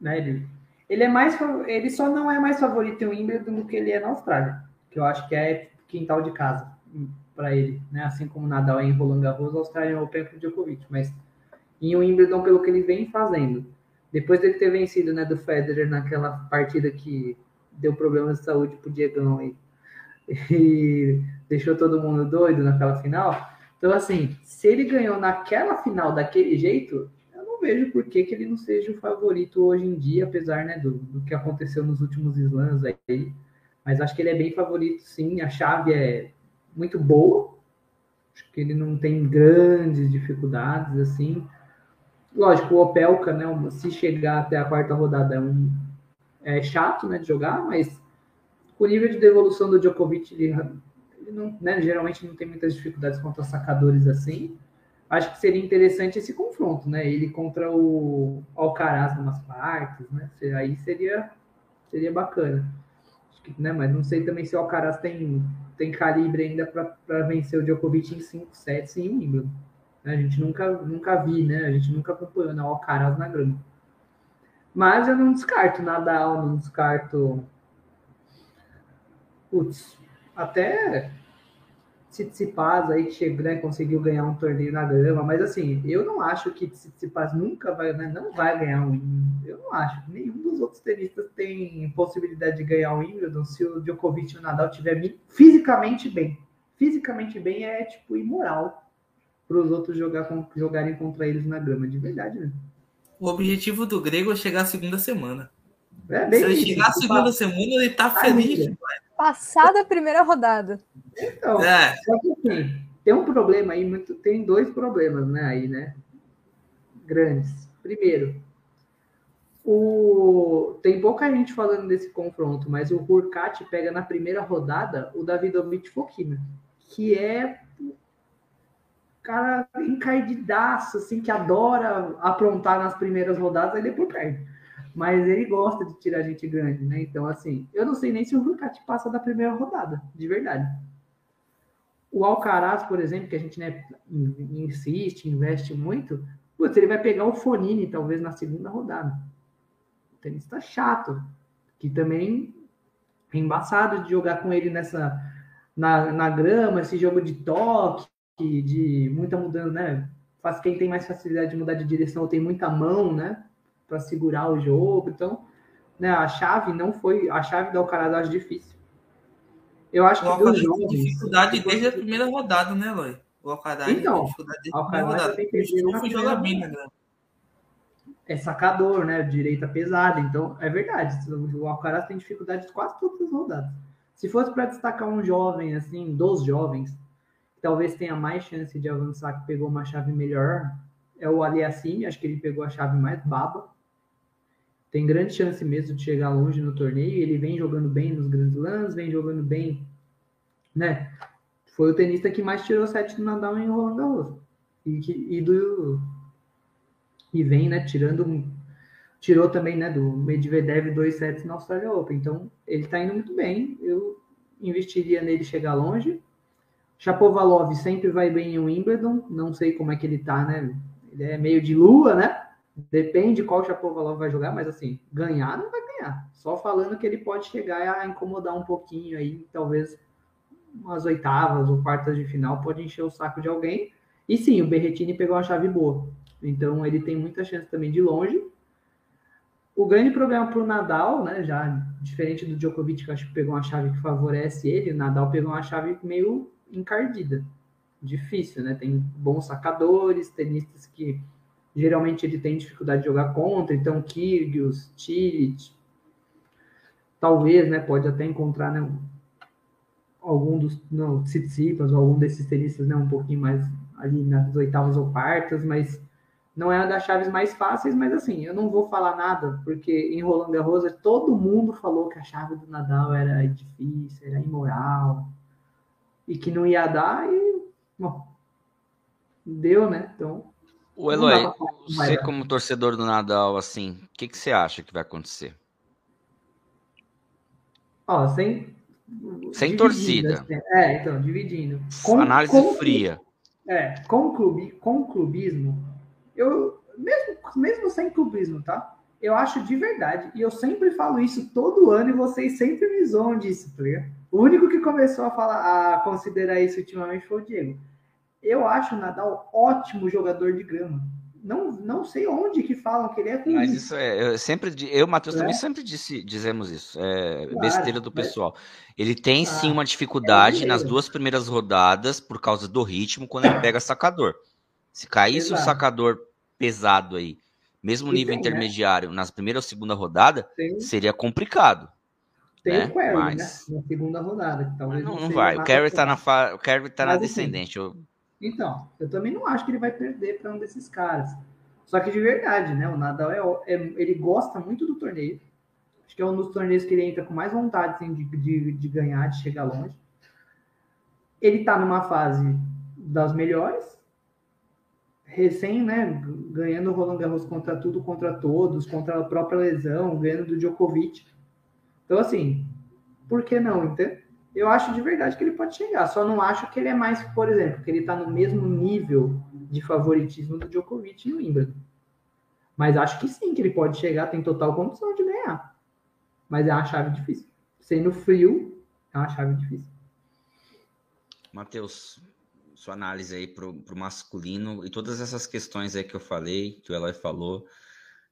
Né? Ele, ele é mais ele só não é mais favorito em Wimbledon do que ele é na Austrália, que eu acho que é quintal de casa para ele, né? Assim como Nadal em Roland Garros, a Austrália é o para o Djokovic, mas em Wimbledon pelo que ele vem fazendo. Depois dele ter vencido, né, do Federer naquela partida que deu problemas de saúde pro Diegão aí e deixou todo mundo doido naquela final. Então, assim, se ele ganhou naquela final daquele jeito, eu não vejo por que, que ele não seja o favorito hoje em dia, apesar né, do, do que aconteceu nos últimos slams aí. Mas acho que ele é bem favorito, sim. A chave é muito boa. Acho que ele não tem grandes dificuldades, assim. Lógico, o Opelka, né, se chegar até a quarta rodada, é, um, é chato né, de jogar, mas o nível de devolução do Djokovic, ele, ele não, né, geralmente não tem muitas dificuldades contra sacadores assim. Acho que seria interessante esse confronto, né? Ele contra o Alcaraz umas partes, né? Aí seria, seria bacana. Né, mas não sei também se o Alcaraz tem, tem calibre ainda para vencer o Djokovic em 5 sets em Wimbledon. A gente nunca, nunca vi, né? A gente nunca acompanhou né, o Alcaraz na grama. Mas eu não descarto Nadal, não descarto putz, até Tsitsipas aí que chegou, né, conseguiu ganhar um torneio na grama, mas assim, eu não acho que Tsitsipas nunca vai, né, não vai ganhar um Eu não acho. Nenhum dos outros tenistas tem possibilidade de ganhar um Wimbledon se o Djokovic e o Nadal tiver fisicamente bem. Fisicamente bem é tipo imoral para os outros jogar jogarem contra eles na grama, de verdade, né? O objetivo do grego é chegar à segunda semana. É se ele chegar à segunda semana, ele tá feliz. Passada a primeira rodada. Então, é. só que assim, tem um problema aí, muito, tem dois problemas, né, aí, né? Grandes. Primeiro, o, tem pouca gente falando desse confronto, mas o Hurkacz pega na primeira rodada o Davidovich Fokina, que é cara encardidaço, assim, que adora aprontar nas primeiras rodadas, e depois perde mas ele gosta de tirar gente grande, né? Então, assim, eu não sei nem se o Hurkacz passa da primeira rodada, de verdade. O Alcaraz, por exemplo, que a gente né, insiste, investe muito, putz, ele vai pegar o Fonini, talvez, na segunda rodada. O tenista chato, que também é embaçado de jogar com ele nessa na, na grama, esse jogo de toque, de muita mudança, né? Faz quem tem mais facilidade de mudar de direção ou tem muita mão, né? Para segurar o jogo. Então, né, a chave não foi. A chave da Alcaraz eu acho difícil. Eu acho o que dos jogos. dificuldade desde a primeira rodada, né, Loi? O Alcaraz então, tem dificuldade desde a primeira rodada. Tem que jogar bem, né, É sacador, né? Direita pesada. Então, é verdade. O Alcaraz tem dificuldade quase todas as rodadas. Se fosse para destacar um jovem, assim, dos jovens, talvez tenha mais chance de avançar, que pegou uma chave melhor, é o Aliassime. Acho que ele pegou a chave mais baba tem grande chance mesmo de chegar longe no torneio. Ele vem jogando bem nos grandes lãs, vem jogando bem, né? Foi o tenista que mais tirou sete do Nadal em Roland Garros. E, e do e vem, né, tirando tirou também, né, do Medvedev dois sets na Australia Open. Então, ele tá indo muito bem. Eu investiria nele chegar longe. Chapovalov sempre vai bem em Wimbledon, não sei como é que ele tá, né? Ele é meio de lua, né? Depende qual Chapovalov vai jogar, mas assim, ganhar não vai ganhar. Só falando que ele pode chegar a incomodar um pouquinho aí, talvez umas oitavas ou quartas de final pode encher o saco de alguém. E sim, o Berretini pegou uma chave boa. Então ele tem muita chance também de longe. O grande problema para o Nadal, né, já diferente do Djokovic, que acho que pegou uma chave que favorece ele, o Nadal pegou uma chave meio encardida. Difícil, né? Tem bons sacadores, tenistas que geralmente ele tem dificuldade de jogar contra, então Kyrgios, Cilic, talvez, né, pode até encontrar, né, algum dos, não, Tsitsipas, ou algum desses tenistas, né, um pouquinho mais ali nas oitavas ou quartas, mas não é uma das chaves mais fáceis, mas assim, eu não vou falar nada, porque em Roland Garros todo mundo falou que a chave do Nadal era difícil, era imoral, e que não ia dar, e, bom, deu, né? Então. O Eloy, você como torcedor do Nadal, assim, o que, que você acha que vai acontecer? Ó, sem. Sem torcida. Assim, é, então, dividindo. Com, Análise com, fria. É, com, clube, com clubismo, eu, mesmo, mesmo sem clubismo, tá? Eu acho de verdade, e eu sempre falo isso todo ano e vocês sempre me zoam disso, tá ligado? O único que começou a falar, a considerar isso ultimamente foi o Diego. Eu acho o Nadal ótimo jogador de grama. Não, não sei onde que falam que ele é ruim. Mas isso é, eu sempre, eu, Matheus, é. também sempre disse, dizemos isso. É claro, besteira do pessoal. Ele tem ah, sim uma dificuldade é nas duas primeiras rodadas por causa do ritmo quando ele pega sacador. Se caísse Exato. o sacador pesado aí, mesmo nível tem, né? intermediário, né? nas primeira ou segunda rodada, seria complicado. Tem né? o Carey, Mas... né? Na segunda rodada. talvez não, não vai. O Carey tá na, fa... o Carey tá na assim, descendente. Eu... Então, eu também não acho que ele vai perder para um desses caras. Só que de verdade, né? O Nadal é, é, ele gosta muito do torneio. Acho que é um dos torneios que ele entra com mais vontade assim, de, de, de ganhar, de chegar longe. Ele tá numa fase das melhores. Recém, né? Ganhando o Roland Garros contra tudo, contra todos, contra a própria lesão, ganhando do Djokovic. Então, assim, por que não, entende? Eu acho de verdade que ele pode chegar. Só não acho que ele é mais, por exemplo, que ele está no mesmo nível de favoritismo do Djokovic no Wimbledon. Mas acho que sim, que ele pode chegar, tem total condição de ganhar. Mas é uma chave difícil. Sendo frio, é uma chave difícil. Matheus, sua análise aí pro, pro masculino e todas essas questões aí que eu falei, que o Eloy falou.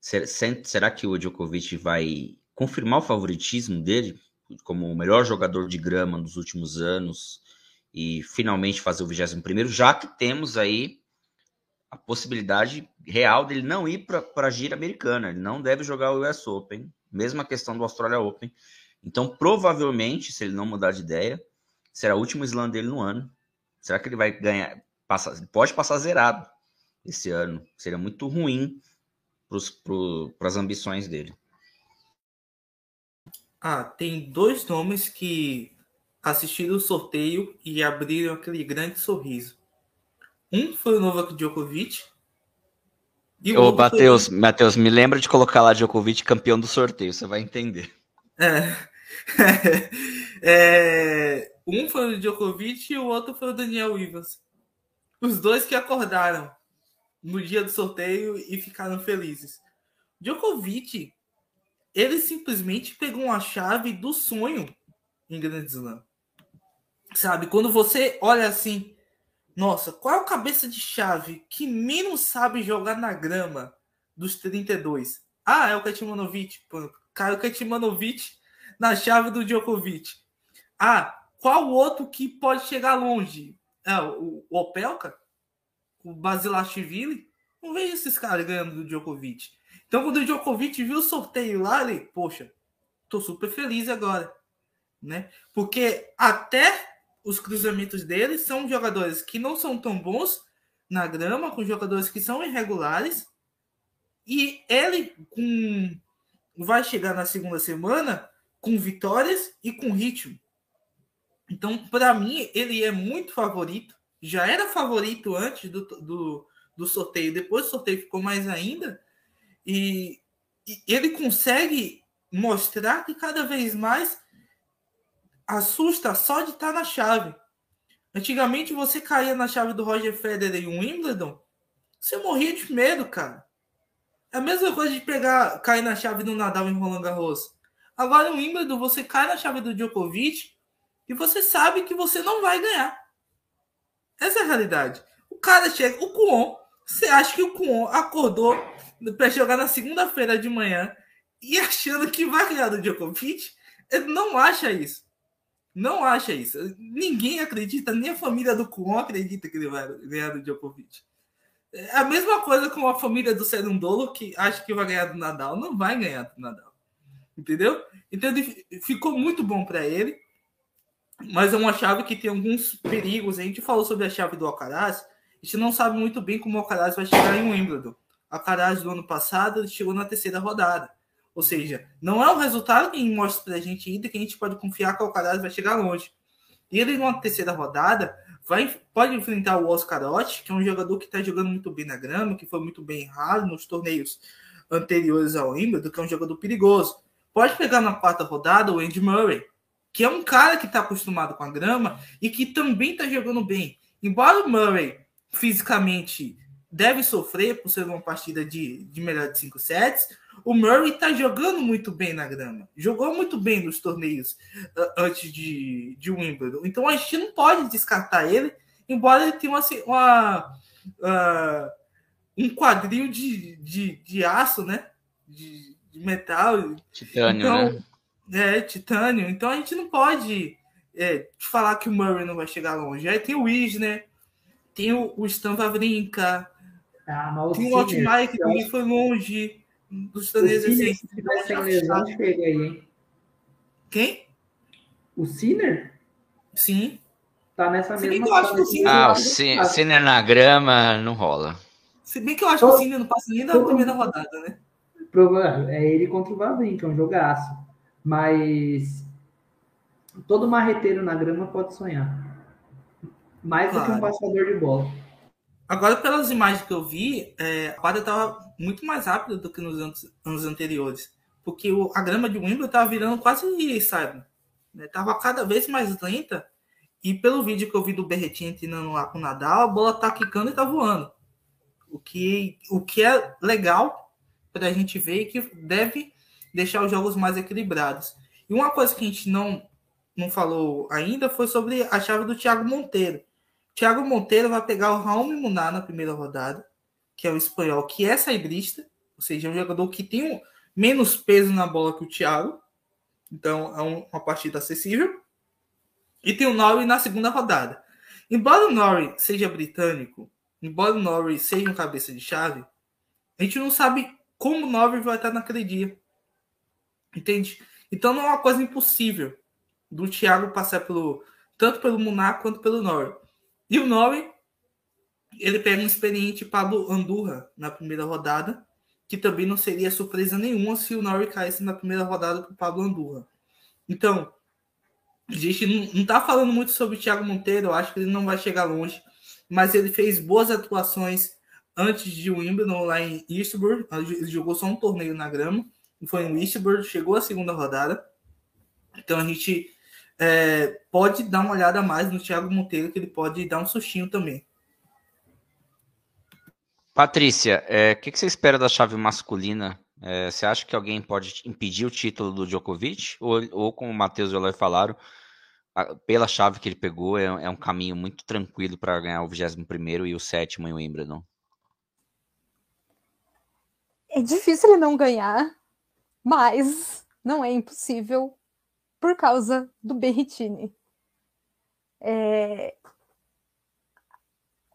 Será que o Djokovic vai confirmar o favoritismo dele como o melhor jogador de grama dos últimos anos e finalmente fazer o 21 já que temos aí a possibilidade real dele não ir para a gira americana, ele não deve jogar o US Open, mesma questão do Australia Open. Então, provavelmente, se ele não mudar de ideia, será o último slam dele no ano. Será que ele vai ganhar? Passa, pode passar zerado esse ano. Seria muito ruim para as ambições dele. Ah, tem dois nomes que assistiram o sorteio e abriram aquele grande sorriso. Um foi o Novak Djokovic. E Ô, Matheus, foi... Matheus, me lembra de colocar lá Djokovic campeão do sorteio, você vai entender. É. <laughs> é... Um foi o Djokovic e o outro foi o Daniel Ivas. Os dois que acordaram no dia do sorteio e ficaram felizes. Djokovic ele simplesmente pegou uma chave do sonho em Grand Slam. Sabe, quando você olha assim, nossa, qual é o cabeça de chave que menos sabe jogar na grama dos 32? Ah, é o Katimanovich. Caiu o Katimanovich na chave do Djokovic. Ah, qual outro que pode chegar longe? É, o, o Opelka? O Basilashvili? Não vejo esses caras ganhando do Djokovic. Então, quando o Djokovic viu o sorteio lá, ele, poxa, tô super feliz agora, né? Porque até os cruzamentos dele são jogadores que não são tão bons na grama, com jogadores que são irregulares, e ele com vai chegar na segunda semana com vitórias e com ritmo. Então, para mim, ele é muito favorito. Já era favorito antes do, do, do sorteio. Depois do sorteio ficou mais ainda. E, e ele consegue mostrar que cada vez mais assusta só de estar na chave. Antigamente você caía na chave do Roger Federer e o Wimbledon, você morria de medo, cara. É a mesma coisa de pegar, cair na chave do Nadal em Roland Garros. Agora, no Wimbledon, você cai na chave do Djokovic e você sabe que você não vai ganhar. Essa é a realidade. O cara chega, o Kuon, você acha que o Kuon acordou para jogar na segunda-feira de manhã e achando que vai ganhar do Djokovic? Ele não acha isso. Não acha isso. Ninguém acredita, nem a família do Kuon acredita que ele vai ganhar do Djokovic. É a mesma coisa com a família do Serundolo, que acha que vai ganhar do Nadal. Não vai ganhar do Nadal. Entendeu? Então ficou muito bom para ele. Mas é uma chave que tem alguns perigos. A gente falou sobre a chave do Alcaraz. A gente não sabe muito bem como o Alcaraz vai chegar em Wimbledon. O Alcaraz do ano passado chegou na terceira rodada. Ou seja, não é o resultado que mostra para a gente ainda que a gente pode confiar que o Alcaraz vai chegar longe. E ele, numa terceira rodada, vai, pode enfrentar o Oscar Ott, que é um jogador que está jogando muito bem na grama, que foi muito bem raro nos torneios anteriores ao Wimbledon, que é um jogador perigoso. Pode pegar na quarta rodada o Andy Murray, que é um cara que está acostumado com a grama e que também está jogando bem. Embora o Murray fisicamente deve sofrer por ser uma partida de, de melhor de cinco sets, o Murray está jogando muito bem na grama. Jogou muito bem nos torneios uh, antes de, de Wimbledon. Então a gente não pode descartar ele, embora ele tenha uma, uma uh, um quadril de, de, de aço, né? De, de metal. Titânio, então, né? É, titânio. Então a gente não pode é, falar que o Murray não vai chegar longe. Aí tem o Wisner, tem o, o Stan Wawrinka, ah, tem o Altmaier que também foi longe dos torneios assim. Se tiver sem lesão, chega aí, hein? Quem? O Sinner? Sim. Tá nessa Se mesma que eu acho que o Sinner, ah, o Sinner na grama não rola. Se bem que eu acho que o Sinner não passa nem da primeira rodada, né? É ele contra o Vavrin, que é um jogaço. Mas todo marreteiro na grama pode sonhar. Mais claro. do que um passador de bola. Agora, pelas imagens que eu vi, é, a quadra estava muito mais rápida do que nos anos, anos anteriores. Porque o, a grama de Wimbledon estava virando quase, sabe? Estava né? cada vez mais lenta. E pelo vídeo que eu vi do Berretinho treinando lá com o Nadal, a bola tá quicando e tá voando. O que, o que é legal para a gente ver e que deve deixar os jogos mais equilibrados. E uma coisa que a gente não, não falou ainda foi sobre a chave do Thiago Monteiro. Thiago Monteiro vai pegar o Raul Munar na primeira rodada, que é o espanhol, que é saibrista, ou seja, é um jogador que tem um, menos peso na bola que o Thiago. Então é um, uma partida acessível. E tem o Norrie na segunda rodada. Embora o Norrie seja britânico, embora o Norrie seja um cabeça de chave, a gente não sabe como o Norrie vai estar naquele dia. Entende? Então não é uma coisa impossível do Thiago passar pelo tanto pelo Munar quanto pelo Norrie. E o Norrie, ele pega um experiente Pablo Andurra na primeira rodada, que também não seria surpresa nenhuma se o Norrie caísse na primeira rodada para o Pablo Andurra. Então, a gente não está falando muito sobre o Thiago Monteiro, eu acho que ele não vai chegar longe, mas ele fez boas atuações antes de Wimbledon lá em Eastbourne, ele jogou só um torneio na grama, foi em Eastbourne, chegou à segunda rodada, então a gente é, pode dar uma olhada mais no Thiago Monteiro, que ele pode dar um sustinho também. Patrícia, é, o é, que, que, você espera da chave masculina? É, você acha que alguém pode impedir o título do Djokovic? Ou, ou como o Matheus e o Eloy falaram, a, pela chave que ele pegou, é, é um caminho muito tranquilo para ganhar o 21 e o sétimo em Wimbledon? É difícil ele não ganhar, mas não é impossível por causa do Berritini. É...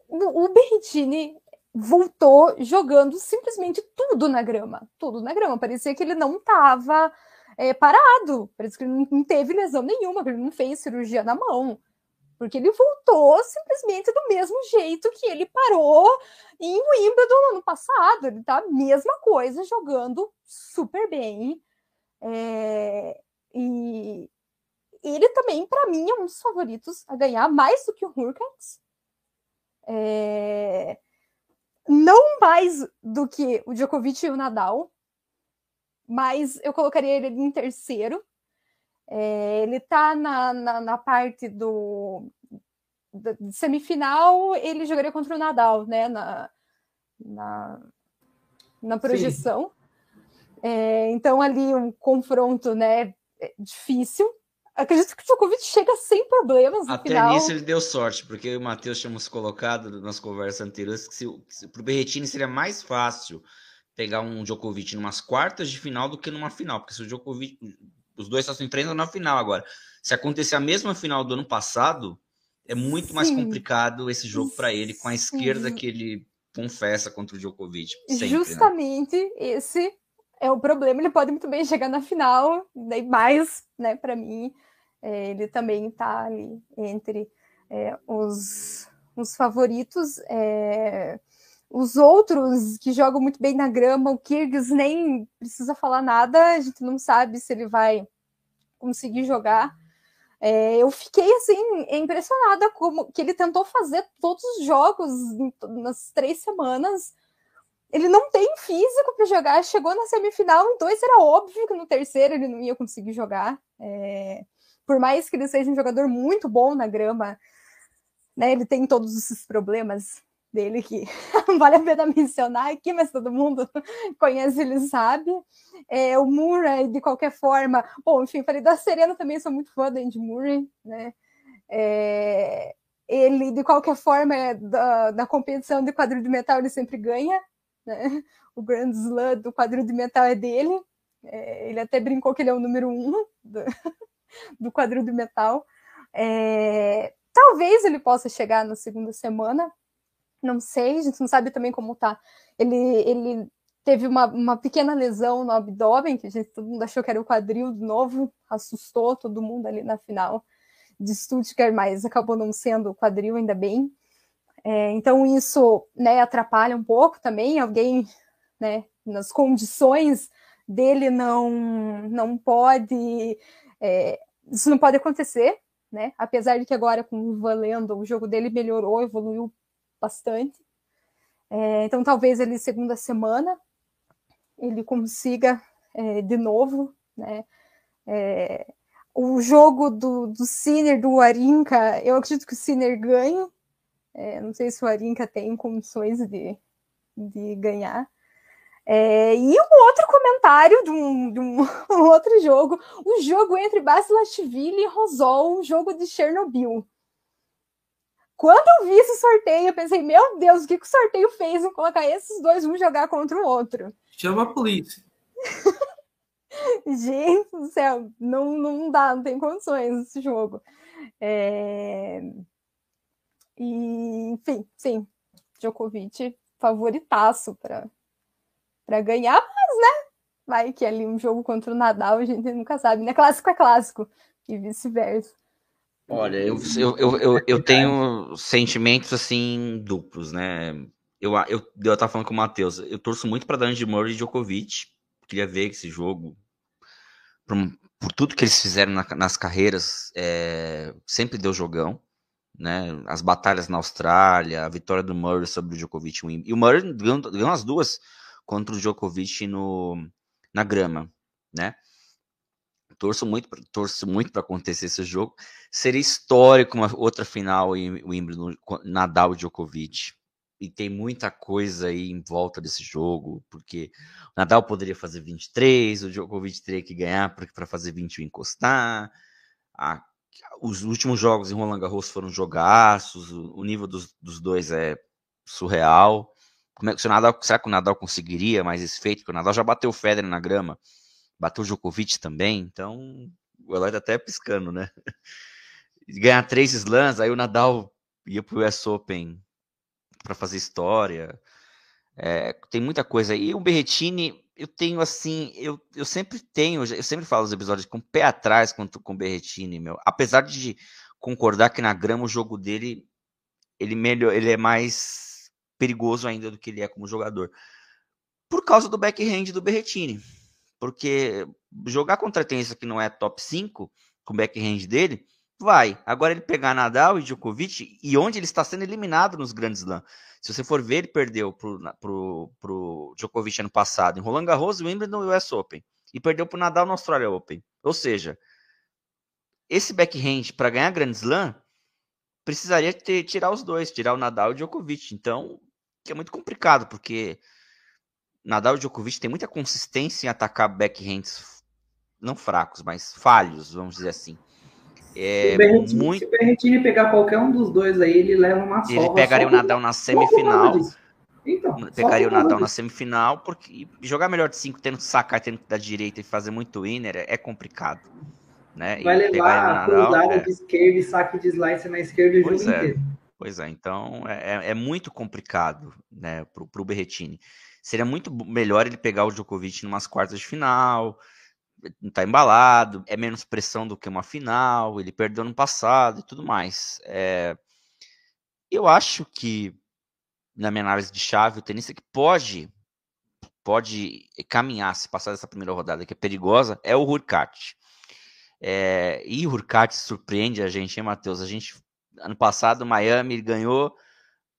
O Berritini voltou jogando simplesmente tudo na grama, tudo na grama. Parecia que ele não estava é, parado, parecia que ele não teve lesão nenhuma, que ele não fez cirurgia na mão, porque ele voltou simplesmente do mesmo jeito que ele parou em Wimbledon no ano passado. Ele tá a mesma coisa, jogando super bem. É... E ele também, para mim, é um dos favoritos a ganhar mais do que o Hurkacz. É... Não mais do que o Djokovic e o Nadal, mas eu colocaria ele em terceiro. É, ele está na, na, na, parte do, do, semifinal, ele jogaria contra o Nadal, né? Na, na, na projeção. É, então, ali um confronto né, difícil. Acredito que o Djokovic chega sem problemas no Até final. nisso ele deu sorte, porque o Matheus tínhamos colocado nas conversas anteriores que para o Berretini seria mais fácil pegar um Djokovic em umas quartas de final do que numa final, porque se o Djokovic, os dois só se enfrentam na final agora. Se acontecer a mesma final do ano passado, é muito Sim. mais complicado esse jogo para ele, com a esquerda que ele confessa contra o Djokovic. Sempre, né? Justamente né? esse é o problema. Ele pode muito bem chegar na final, daí mais, né, para mim, é, ele também está ali entre é, os, os favoritos. É, os outros que jogam muito bem na grama, o Kyrgios nem precisa falar nada, a gente não sabe se ele vai conseguir jogar. É, eu fiquei assim impressionada como que ele tentou fazer todos os jogos nas três semanas. Ele não tem físico para jogar. Chegou na semifinal em dois, era óbvio que no terceiro ele não ia conseguir jogar. É, por mais que ele seja um jogador muito bom na grama, né, ele tem todos esses problemas dele que <laughs> não vale a pena mencionar aqui, mas todo mundo <laughs> conhece, ele sabe. É, o Murray, de qualquer forma, bom, enfim, falei da Serena também, sou muito fã do Andy Murray, né? É, ele, de qualquer forma, é da, da competição de quadril de metal, ele sempre ganha, né? O Grand Slam do quadril de metal é dele. É, ele até brincou que ele é o número um do, <laughs> do quadril de metal. É, talvez ele possa chegar na segunda semana, não sei, a gente não sabe também como tá. Ele, ele teve uma, uma pequena lesão no abdômen, que a gente, todo mundo achou que era o quadril de novo, assustou todo mundo ali na final de Stuttgart, mas acabou não sendo o quadril, ainda bem. É, então isso né, atrapalha um pouco também, alguém né, nas condições dele não, não pode. É, isso não pode acontecer, né? Apesar de que agora com o Valendo o jogo dele melhorou, evoluiu bastante. É, então, talvez ele, segunda semana, ele consiga é, de novo, né? É, o jogo do, do Sinner, do Arinca, eu acredito que o Sinner ganhe. É, não sei se o Arinca tem condições de, de ganhar. É, e um outro comentário de um, de um, <laughs> um, outro jogo, o jogo entre Basilashvili e Rosol, um jogo de Chernobyl. Quando eu vi esse sorteio, eu pensei, meu Deus, o que, que o sorteio fez em colocar esses dois um jogar contra o outro? Chama a polícia. <laughs> Gente do céu, não, não dá, não tem condições esse jogo. É... E, enfim, sim, Djokovic favoritaço para ganhar, mas, né? Vai que ali um jogo contra o Nadal, a gente nunca sabe, né? Clássico é clássico e vice-versa. Olha, eu, eu, eu, eu, tenho sentimentos assim duplos, né? Eu, eu, eu tava falando com o Matheus, eu torço muito para Dandy Murray e Djokovic. Queria ver esse jogo. Por, por tudo que eles fizeram na, nas carreiras, é, sempre deu jogão. Né? As batalhas na Austrália, a vitória do Murray sobre o Djokovic. E o Murray ganhou, ganhou as duas contra o Djokovic no, na grama, né? torço muito, torço muito para acontecer esse jogo. Seria histórico uma outra final em Wimbledon, Nadal e Djokovic. E tem muita coisa aí em volta desse jogo, porque o Nadal poderia fazer 23, o Djokovic teria que ganhar para fazer 21 encostar. A, os últimos jogos em Roland Garros foram jogaços, o, nível dos, dos, dois é surreal. Como é, se o Nadal, será que o Nadal conseguiria mais esse feito? Porque o Nadal já bateu o Federer na grama bateu o Djokovic também, então o Eloy tá até piscando, né? <laughs> Ganhar três slams, aí o Nadal ia pro US Open para fazer história. É, tem muita coisa. E o Berretini, eu tenho assim, eu, eu sempre tenho, eu sempre falo nos episódios com o pé atrás com, com o Berretini, meu. Apesar de concordar que na grama o jogo dele ele melhor, ele é mais perigoso ainda do que ele é como jogador. Por causa do backhand do Berretini. Porque jogar contra tênis que não é top 5, com o backhand dele, vai. Agora ele pegar Nadal e Djokovic, e onde ele está sendo eliminado nos grandes Slam. Se você for ver, ele perdeu pro, pro, pro Djokovic ano passado em Roland Garros, Wimbledon e US Open. E perdeu pro Nadal no Australia Open. Ou seja, esse backhand para ganhar Grand Slam precisaria ter, tirar os dois, tirar o Nadal e o Djokovic. Então, é muito complicado, porque Nadal e Djokovic têm muita consistência em atacar backhands não fracos, mas falhos, vamos dizer assim. É, se, o Berretini, muito... se o Berretini pegar qualquer um dos dois aí, ele leva uma Ele pegaria o Nadal na semifinal. Então, pegaria o Nadal na semifinal, porque jogar melhor de cinco, tendo que sacar, tendo que dar direita e fazer muito winner é, complicado. Né? Vai e levar cruzada é... de esquerda e saque de slice na esquerda o pois jogo é. inteiro. Pois é, então é, é, é muito complicado né, para o Berretini. Seria muito melhor ele pegar o Djokovic em umas quartas de final, tá embalado, é menos pressão do que uma final, ele perdeu no passado e tudo mais. É, eu acho que, na minha análise de chave, o tenista que pode pode caminhar se passar dessa primeira rodada que é perigosa é o Hurkacz. É, e o Hurkacz surpreende a gente, hein, Matheus? A gente, ano passado, Miami ganhou.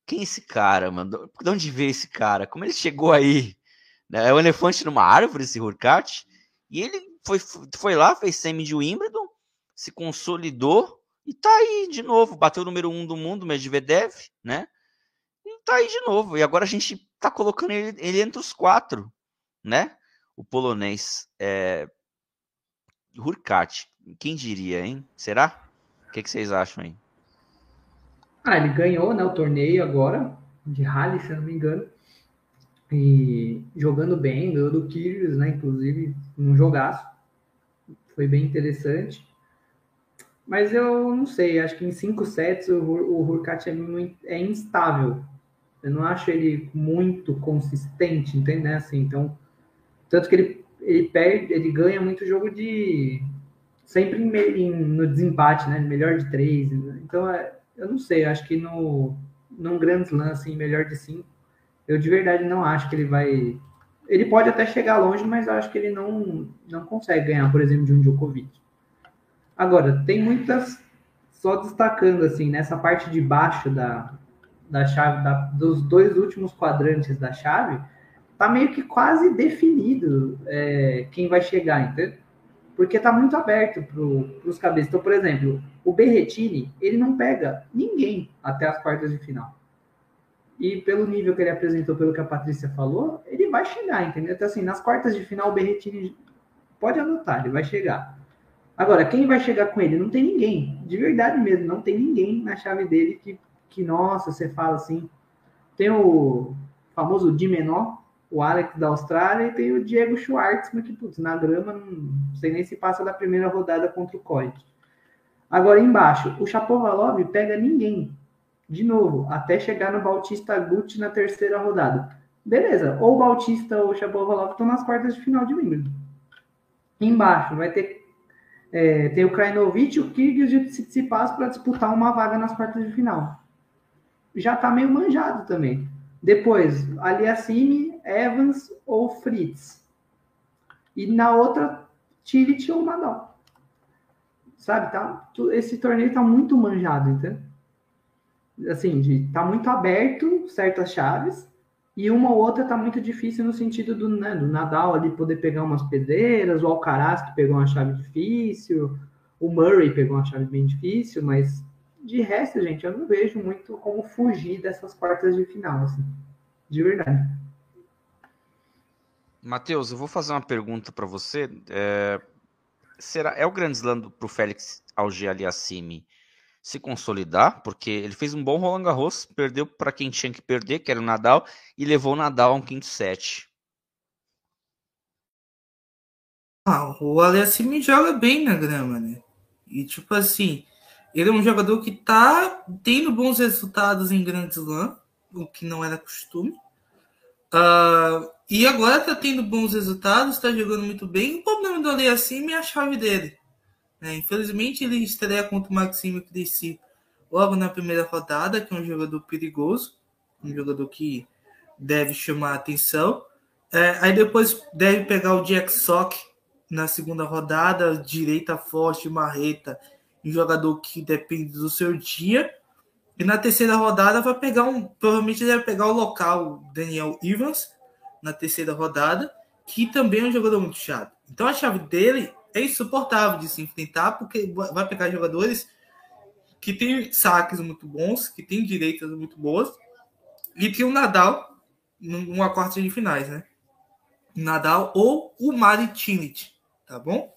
Quem é esse cara, mano? De onde veio esse cara? Como ele chegou aí? É um elefante numa árvore, esse Hurkacz? E ele foi, foi lá, fez semi de Wimbledon, se consolidou e tá aí de novo. Bateu o número um do mundo, Medvedev, né? E tá aí de novo. E agora a gente tá colocando ele, ele entre os quatro, né? O polonês. É... Quem diria, hein? Será? O que, que vocês acham aí? Ah, ele ganhou né, o torneio agora, de rally, se eu não me engano. E jogando bem, ganhou do Kyrgios, né? Inclusive, num jogaço. Foi bem interessante. Mas eu não sei, acho que em cinco sets o, o Hurkacz é, é instável. Eu não acho ele muito consistente, entende? Assim, então, tanto que ele, ele perde, ele ganha muito jogo de sempre em, em, no desempate, né? Melhor de três. Então, é, eu não sei, acho que no num grande Slam, assim, melhor de cinco, eu de verdade não acho que ele vai. Ele pode até chegar longe, mas acho que ele não, não consegue ganhar, por exemplo, de um Djokovic. Agora, tem muitas. Só destacando, assim, nessa parte de baixo da, da chave, da, dos dois últimos quadrantes da chave, tá meio que quase definido é, quem vai chegar, entendeu? Porque tá muito aberto para os cabeças. Então, por exemplo, o Berretini, ele não pega ninguém até as quartas de final. E pelo nível que ele apresentou, pelo que a Patrícia falou, ele vai chegar, entendeu? Então, assim, nas quartas de final, o Berretini pode anotar, ele vai chegar. Agora, quem vai chegar com ele? Não tem ninguém. De verdade mesmo, não tem ninguém na chave dele que, que nossa, você fala assim. Tem o famoso Di menor, o Alex da Austrália, e tem o Diego Schwartzman, que, putz, na grama, não sei nem se passa da primeira rodada contra o Coit. Agora, embaixo, o Chapovalov pega ninguém de novo, até chegar no Bautista Gucci na terceira rodada. Beleza, ou Bautista ou Shapovalov estão nas quartas de final de Wimbledon. Embaixo vai ter é, tem o Krajinovic, o Kyrgios e o Tsitsipas para disputar uma vaga nas quartas de final. Já está meio manjado também. Depois, Aliassime, Evans ou Fritz. E na outra, Tillich ou Nadal. Sabe, tá? Esse torneio está muito manjado, entendeu? Assim, de tá muito aberto certas chaves e uma ou outra tá muito difícil no sentido do, né, do Nadal ali poder pegar umas pedreiras, o Alcaraz que pegou uma chave difícil, o Murray pegou uma chave bem difícil, mas de resto, gente, eu não vejo muito como fugir dessas quartas de final, assim, de verdade. Matheus, eu vou fazer uma pergunta para você. É, será é o grande slam para o Félix Auger? Se consolidar, porque ele fez um bom Roland Garros, perdeu para quem tinha que perder, que era o Nadal, e levou o Nadal a um quinto set. Ah, o Alessimi joga bem na grama, né? E tipo assim, ele é um jogador que tá tendo bons resultados em Grand Slam, o que não era costume. Uh, e agora tá tendo bons resultados, tá jogando muito bem. O problema do Alessimi é a chave dele. É, infelizmente, ele estreia contra o Maxime Crissi logo na primeira rodada, que é um jogador perigoso, um jogador que deve chamar a atenção. É, aí depois deve pegar o Jack Sock na segunda rodada, direita forte, marreta, um jogador que depende do seu dia. E na terceira rodada vai pegar um. Provavelmente vai pegar o local, Daniel Evans, na terceira rodada, que também é um jogador muito chato. Então a chave dele é insuportável de se enfrentar, porque vai pegar jogadores que têm saques muito bons, que têm direitas muito boas, e tem o Nadal numa quarta de finais, né? Nadal ou o Mari Cilic, tá bom?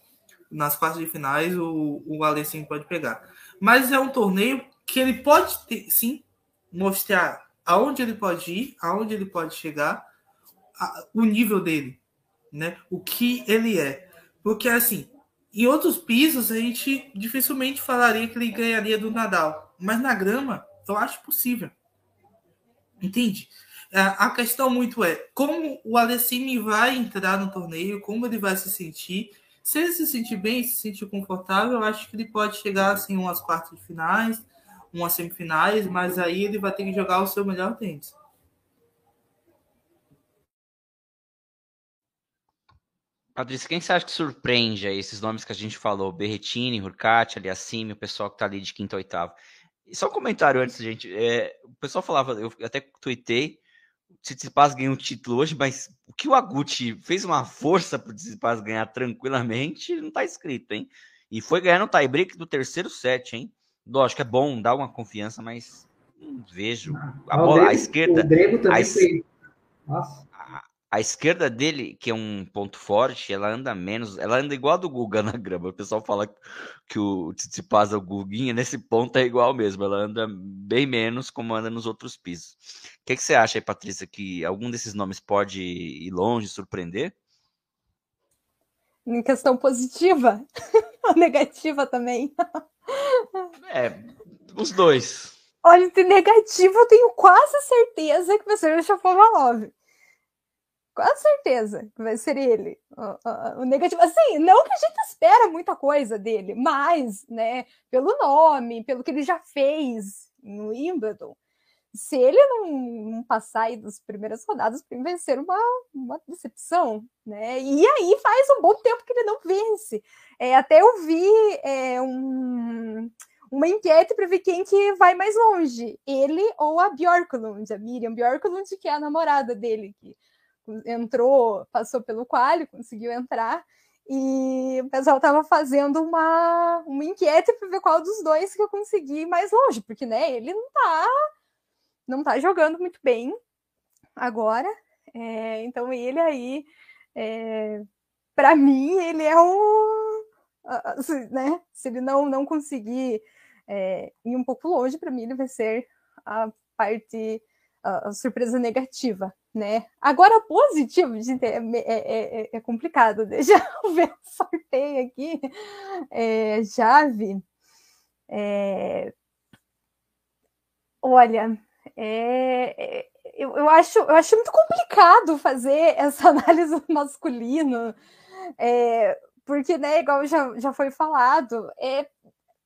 Nas quartas de finais o, o Alessandro pode pegar. Mas é um torneio que ele pode ter, sim mostrar aonde ele pode ir, aonde ele pode chegar, a, o nível dele, né? O que ele é. Porque assim, em outros pisos a gente dificilmente falaria que ele ganharia do Nadal, mas na grama eu acho possível. Entende? É, a questão muito é como o Alessini vai entrar no torneio, como ele vai se sentir. Se ele se sentir bem, se sentir confortável, eu acho que ele pode chegar assim umas quartas de finais, umas semifinais, mas aí ele vai ter que jogar o seu melhor tênis. Patrícia, quem você acha que surpreende aí esses nomes que a gente falou? Berretini, Hurkacz, Aliassime, o pessoal que tá ali de quinto a oitavo. E só um comentário antes, gente. É, o pessoal falava, eu até tuitei, o Tsitsipas ganhou um título hoje, mas o que o Aguti fez uma força para o Tsitsipas ganhar tranquilamente, não tá escrito, hein? E foi ganhar no tie-break do terceiro set, hein? Lógico, é bom, dá uma confiança, mas não vejo. A bola, à esquerda. O Grego também a, foi... Nossa. A, a, esquerda dele, que é um ponto forte, ela anda menos. Ela anda igual a do Guga <laughs> na grama. O pessoal fala que o Tsitsipas é o Guguinha, nesse ponto é igual mesmo. Ela anda bem menos como anda nos outros pisos. O que, que você acha aí, Patrícia, que algum desses nomes pode ir longe, surpreender? Em questão positiva <laughs> ou negativa também? É, os dois. Olha, de negativo, eu tenho quase certeza que vai ser o Shapovalov. Quase certeza vai ser ele. O, o, o, negativo. Assim, não que a gente espera muita coisa dele, mas, né, pelo nome, pelo que ele já fez no Wimbledon, se ele não, não passar aí das primeiras rodadas, vai ser uma, uma decepção, né? E aí faz um bom tempo que ele não vence. É, até eu vi é, um, uma enquete para ver quem que vai mais longe, ele ou a Bjorklund, a Miriam Bjorklund, que é a namorada dele, que entrou, passou pelo quali, conseguiu entrar, e o pessoal estava fazendo uma, uma enquete para ver qual dos dois que eu consegui ir mais longe, porque né, ele não está não tá jogando muito bem agora. É, então ele aí, é, para mim, ele é o, né? Se ele não não conseguir é, ir um pouco longe, para mim ele vai ser a parte a, a surpresa negativa, né? Agora positivo, gente, é, é, é, é complicado. <laughs> Deixa eu ver o sorteio aqui. É, Jave. É, olha, é, é, eu, eu, acho, eu acho muito complicado fazer <laughs> essa análise masculina, é, porque, né, igual já, já foi falado, é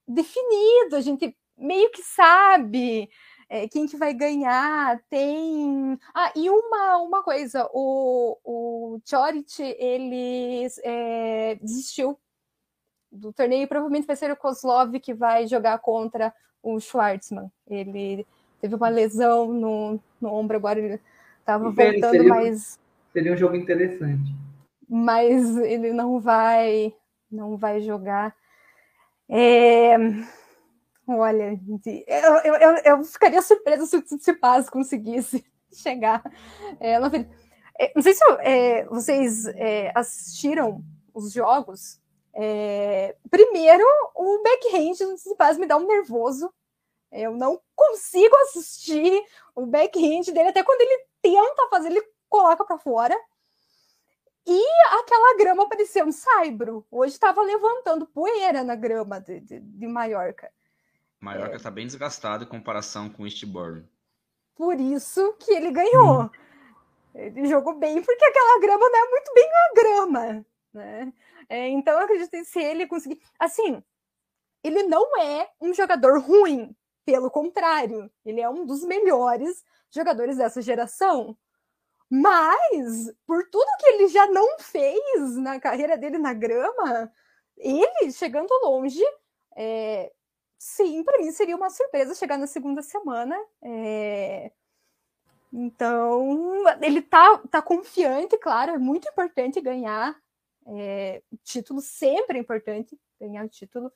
definido, a gente meio que sabe é, quem que vai ganhar, tem... Ah, e uma, uma coisa, o, o Chorit, ele é, desistiu do torneio, provavelmente vai ser o Kozlov que vai jogar contra o Schwartzman, ele teve uma lesão no, no ombro, agora ele estava voltando, seria, mas. Seria um jogo interessante. Mas ele não vai, não vai jogar. É... Olha, eu, eu, eu, ficaria surpresa se o Tsitsipas conseguisse <laughs> chegar é. É, não sei se é, vocês é, assistiram os jogos. É, primeiro, o backhand do Tsitsipas me dá um nervoso eu não consigo assistir o backhand dele, até quando ele tenta fazer, ele coloca para fora. E aquela grama parecia um saibro. Hoje estava levantando poeira na grama de, de, de Maiorca. Maiorca está é... bem desgastado em comparação com o Eastbourne. Por isso que ele ganhou. Hum. Ele jogou bem, porque aquela grama não é muito bem a grama. Né? É, então, eu acredito que se ele conseguir. Assim, ele não é um jogador ruim. Pelo contrário, ele é um dos melhores jogadores dessa geração. Mas, por tudo que ele já não fez na carreira dele na grama, ele chegando longe, é, sim, para mim seria uma surpresa chegar na segunda semana. É, então, ele tá, tá confiante, claro, é muito importante ganhar é, título, sempre é importante ganhar o título.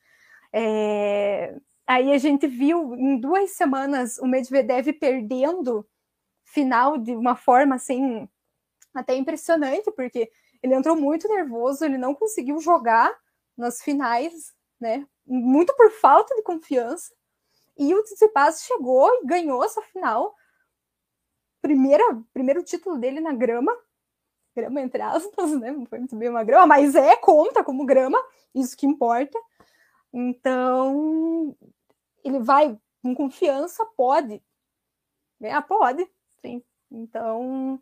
É, Aí a gente viu em duas semanas o Medvedev perdendo final de uma forma assim até impressionante, porque ele entrou muito nervoso, ele não conseguiu jogar nas finais, né? Muito por falta de confiança. E o Tsitsipas chegou e ganhou essa final. Primeira, primeiro título dele na grama. Grama, entre aspas, né? Não foi muito bem uma grama, mas é, conta como grama, isso que importa. Então, ele vai com confiança, pode. Ganhar, pode, sim. Então,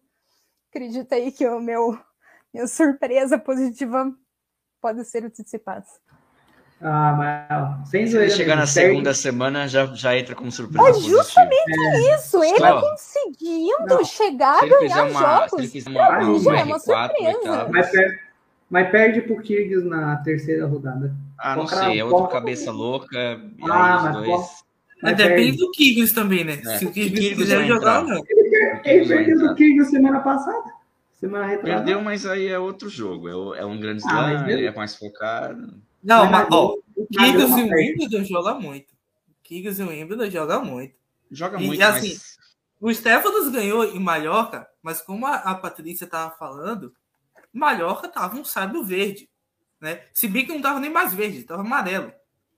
acredita aí que o meu minha surpresa positiva pode ser o Tsitsipas. Ah, mas sem Se ele chegar na segunda semana, já, já entra como surpresa. É justamente é. isso. Ele Só, conseguindo não. chegar a ganhar uma, jogos. Se ele fizer uma, uma, é uma surpresa. Mas, per, mas perde pro Kyrgios na terceira rodada. Ah, não sei. É outro cabeça louca. Ah, mas dois... Mas Depende do Kyrgios também, né? É. Se o Kyrgios quiser jogar, não. Ele perdeu do Kyrgios semana passada. Semana retrasada. Perdeu, mas aí é outro jogo. É, é um grande ah, slam, ele é mais focado. Não, mas, ó, o Kyrgios e o Wimbledon joga muito. O Kyrgios e o Wimbledon joga muito. Joga e, muito, assim, mas... O Stefanos ganhou em Mallorca, mas como a, a Patrícia tava falando, Mallorca tava um sábio verde, né? Se bem que não tava nem mais verde, tava amarelo.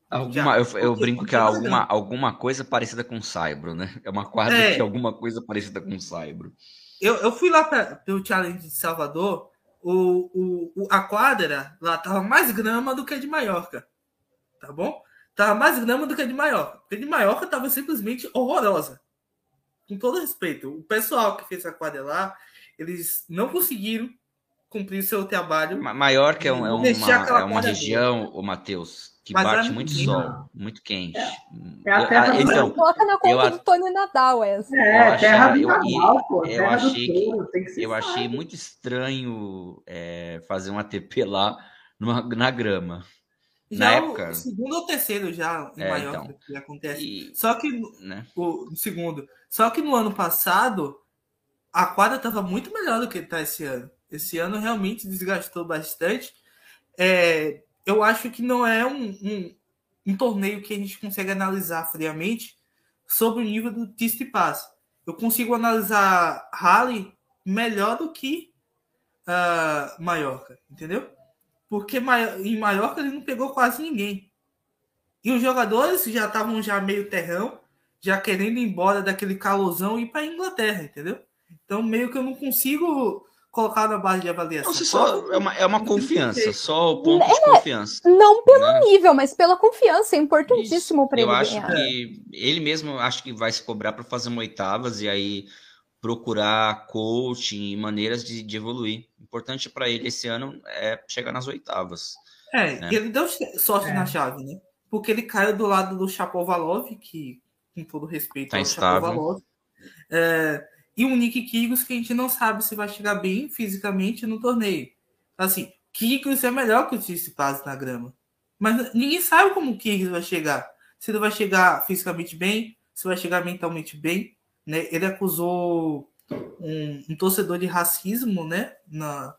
Alguma, eu, eu brinco que é alguma, alguma coisa parecida com Saibro, né? É uma quadra é. que é alguma coisa parecida com Saibro. Eu, eu fui lá para o Challenge de Salvador, o, o, a quadra lá tava mais grama do que a de Maiorca. Tá bom? Tava mais grama do que a de Maiorca. Porque a de Maiorca tava simplesmente horrorosa. Com todo respeito. O pessoal que fez a quadra lá, eles não conseguiram cumprir o seu trabalho. Maiorca é, um, é uma, é uma região, o Matheus, que Mas bate muito sol, muito quente. É, é a terra eu, então, coloca na conta eu, do Tony Nadal essa. É, terra do Nadal, pô. Eu achei, que, que eu achei muito estranho é, fazer um ATP lá numa, na grama. Já na época. O segundo ou terceiro já em é, Maiorca então, que acontece. E, Só que né? o segundo. Só que no ano passado a quadra estava muito melhor do que está esse ano. Esse ano realmente desgastou bastante. É, eu acho que não é um, um, um, torneio que a gente consegue analisar friamente sobre o nível do Tsitsipas. Eu consigo analisar Rally melhor do que uh, Mallorca, entendeu? Porque em Mallorca ele não pegou quase ninguém. E os jogadores já estavam já meio terrão, já querendo ir embora daquele calosão e ir para a Inglaterra, entendeu? Então meio que eu não consigo colocar na base de avaliação. Não, só, é, uma, é uma confiança, só o ponto é, de confiança. Não pelo né? nível, mas pela confiança, é importantíssimo para ele. Eu acho ganhar. que ele mesmo acho que vai se cobrar para fazer uma oitavas e aí procurar coaching e maneiras de, de evoluir. Importante para ele esse ano é chegar nas oitavas. É, né? ele deu sorte é. na chave, né? Porque ele caiu do lado do Chapovalov, que, com todo respeito tá ao Chapovalov, é, e um Nick Kyrgios que a gente não sabe se vai chegar bem fisicamente no torneio. Assim, Kyrgios é melhor que o Tsitsipas na grama. Mas ninguém sabe como o Kyrgios vai chegar. Se ele vai chegar fisicamente bem, se vai chegar mentalmente bem. Né? Ele acusou um, um torcedor de racismo né? na,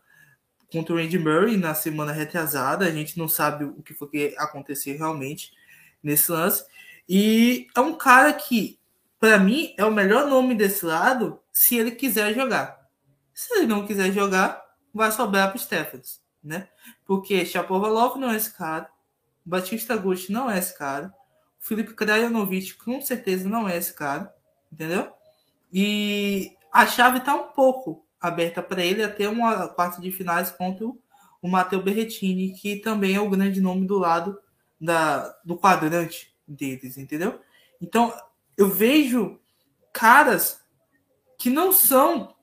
contra o Andy Murray na semana retrasada. A gente não sabe o que foi que aconteceu realmente nesse lance. E é um cara que para mim, é o melhor nome desse lado se ele quiser jogar. Se ele não quiser jogar, vai sobrar para o Stephens, né? Porque Chapovalov não é esse cara, Batista Gucci não é esse cara, Felipe Krajanovic com certeza não é esse cara, entendeu? E a chave está um pouco aberta para ele até uma quarta de finais contra o Matteo Berrettini, que também é o grande nome do lado da, do quadrante deles, entendeu? Então, eu vejo caras que não são,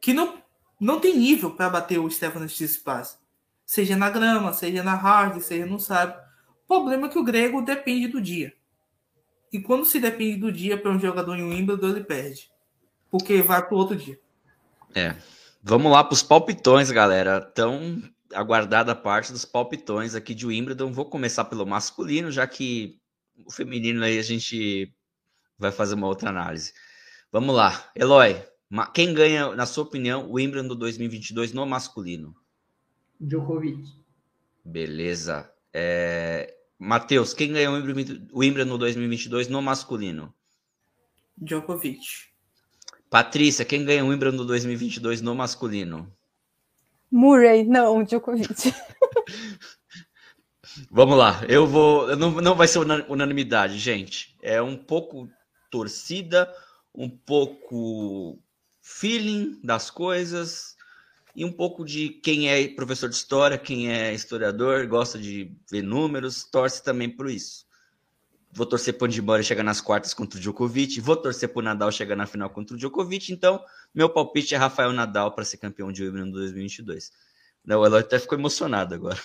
que não, não tem nível para bater o Stefano Tsitsipas. Seja na grama, seja na hard, seja no sábio. O problema é que o grego depende do dia. E quando se depende do dia para um jogador em Wimbledon, ele perde. Porque vai para o outro dia. É. Vamos lá para os palpitões, galera. Tão aguardada a parte dos palpitões aqui de Wimbledon. Vou começar pelo masculino, já que o feminino aí a gente vai fazer uma outra análise. Vamos lá, Eloy, quem ganha, na sua opinião, o Wimbledon 2022 no masculino? Djokovic. Beleza. É... Matheus, quem ganha o Wimbledon 2022 no masculino? Djokovic. Patrícia, quem ganha o Wimbledon 2022 no masculino? Murray, não, Djokovic. <laughs> Vamos lá, eu vou. Não, não vai ser unanimidade, gente. É um pouco torcida, um pouco feeling das coisas e um pouco de quem é professor de história, quem é historiador, gosta de ver números, torce também por isso. Vou torcer para o Andibori chegar nas quartas contra o Djokovic, vou torcer para o Nadal chegar na final contra o Djokovic, então meu palpite é Rafael Nadal para ser campeão de Wimbledon 2022. O Eloy até ficou emocionado agora,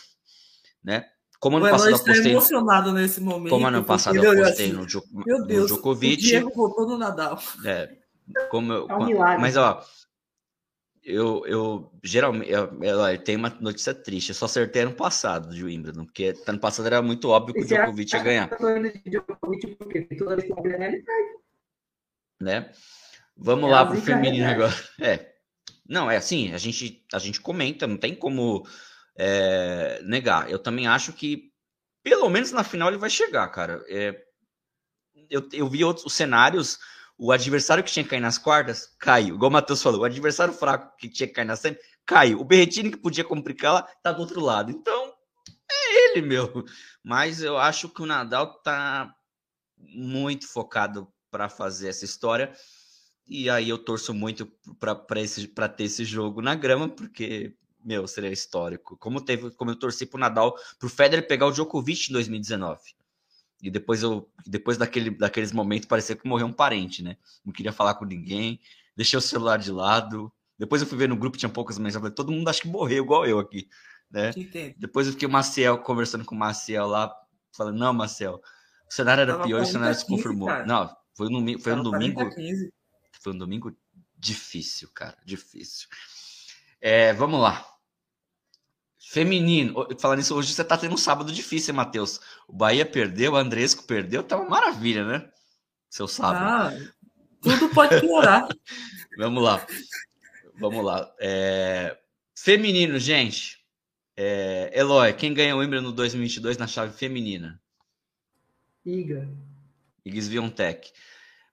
né? Como ano passado está apostei emocionado nesse momento. Como ano passado eu apostei assim, no, Djo Meu Deus, no Djokovic. O Diego votou no Nadal. É, como eu, é um milagre. Mas ó, eu, eu geralmente eu, eu, tem uma notícia triste. Eu só acertei ano passado de Wimbledon, porque ano passado era muito óbvio que o Djokovic ia ganhar. <laughs> Né? Vamos é lá pro feminino agora. É. Não, é assim, a gente, a gente comenta, não tem como é, negar. Eu também acho que, pelo menos na final, ele vai chegar, cara. É, eu, eu vi outros cenários. O adversário que tinha que cair nas quartas caiu. Igual o Matheus falou, o adversário fraco que tinha que cair na semi caiu. O Berretini que podia complicar lá tá do outro lado. Então, é ele, meu. Mas eu acho que o Nadal tá muito focado para fazer essa história. E aí eu torço muito para ter esse jogo na grama, porque meu, seria histórico. Como teve, como eu torci pro Nadal, pro Federer pegar o Djokovic em 2019. E depois eu, depois daquele, daqueles momentos, parecia que morreu um parente, né? Não queria falar com ninguém, deixei o celular de lado. Depois eu fui ver no grupo, tinha poucas mensagens, falei, todo mundo acho que morreu igual eu aqui, né? Depois eu fiquei o Maciel conversando com o Maciel lá, falando, não, Maciel, o cenário era pior e o cenário se confirmou. Cara. Não, foi, no, foi um domingo. Foi um domingo difícil, cara, difícil. É, vamos lá. Feminino. Falando isso, hoje você tá tendo um sábado difícil, hein, Matheus? O Bahia perdeu, o Andresco perdeu, tá uma maravilha, né? Seu sábado. Ah, tudo pode piorar. <laughs> Vamos lá. Vamos lá. É... Feminino, gente. É... Eloy, quem ganha o Wimbledon no 2022 na chave feminina? Iga. Iga Swiatek.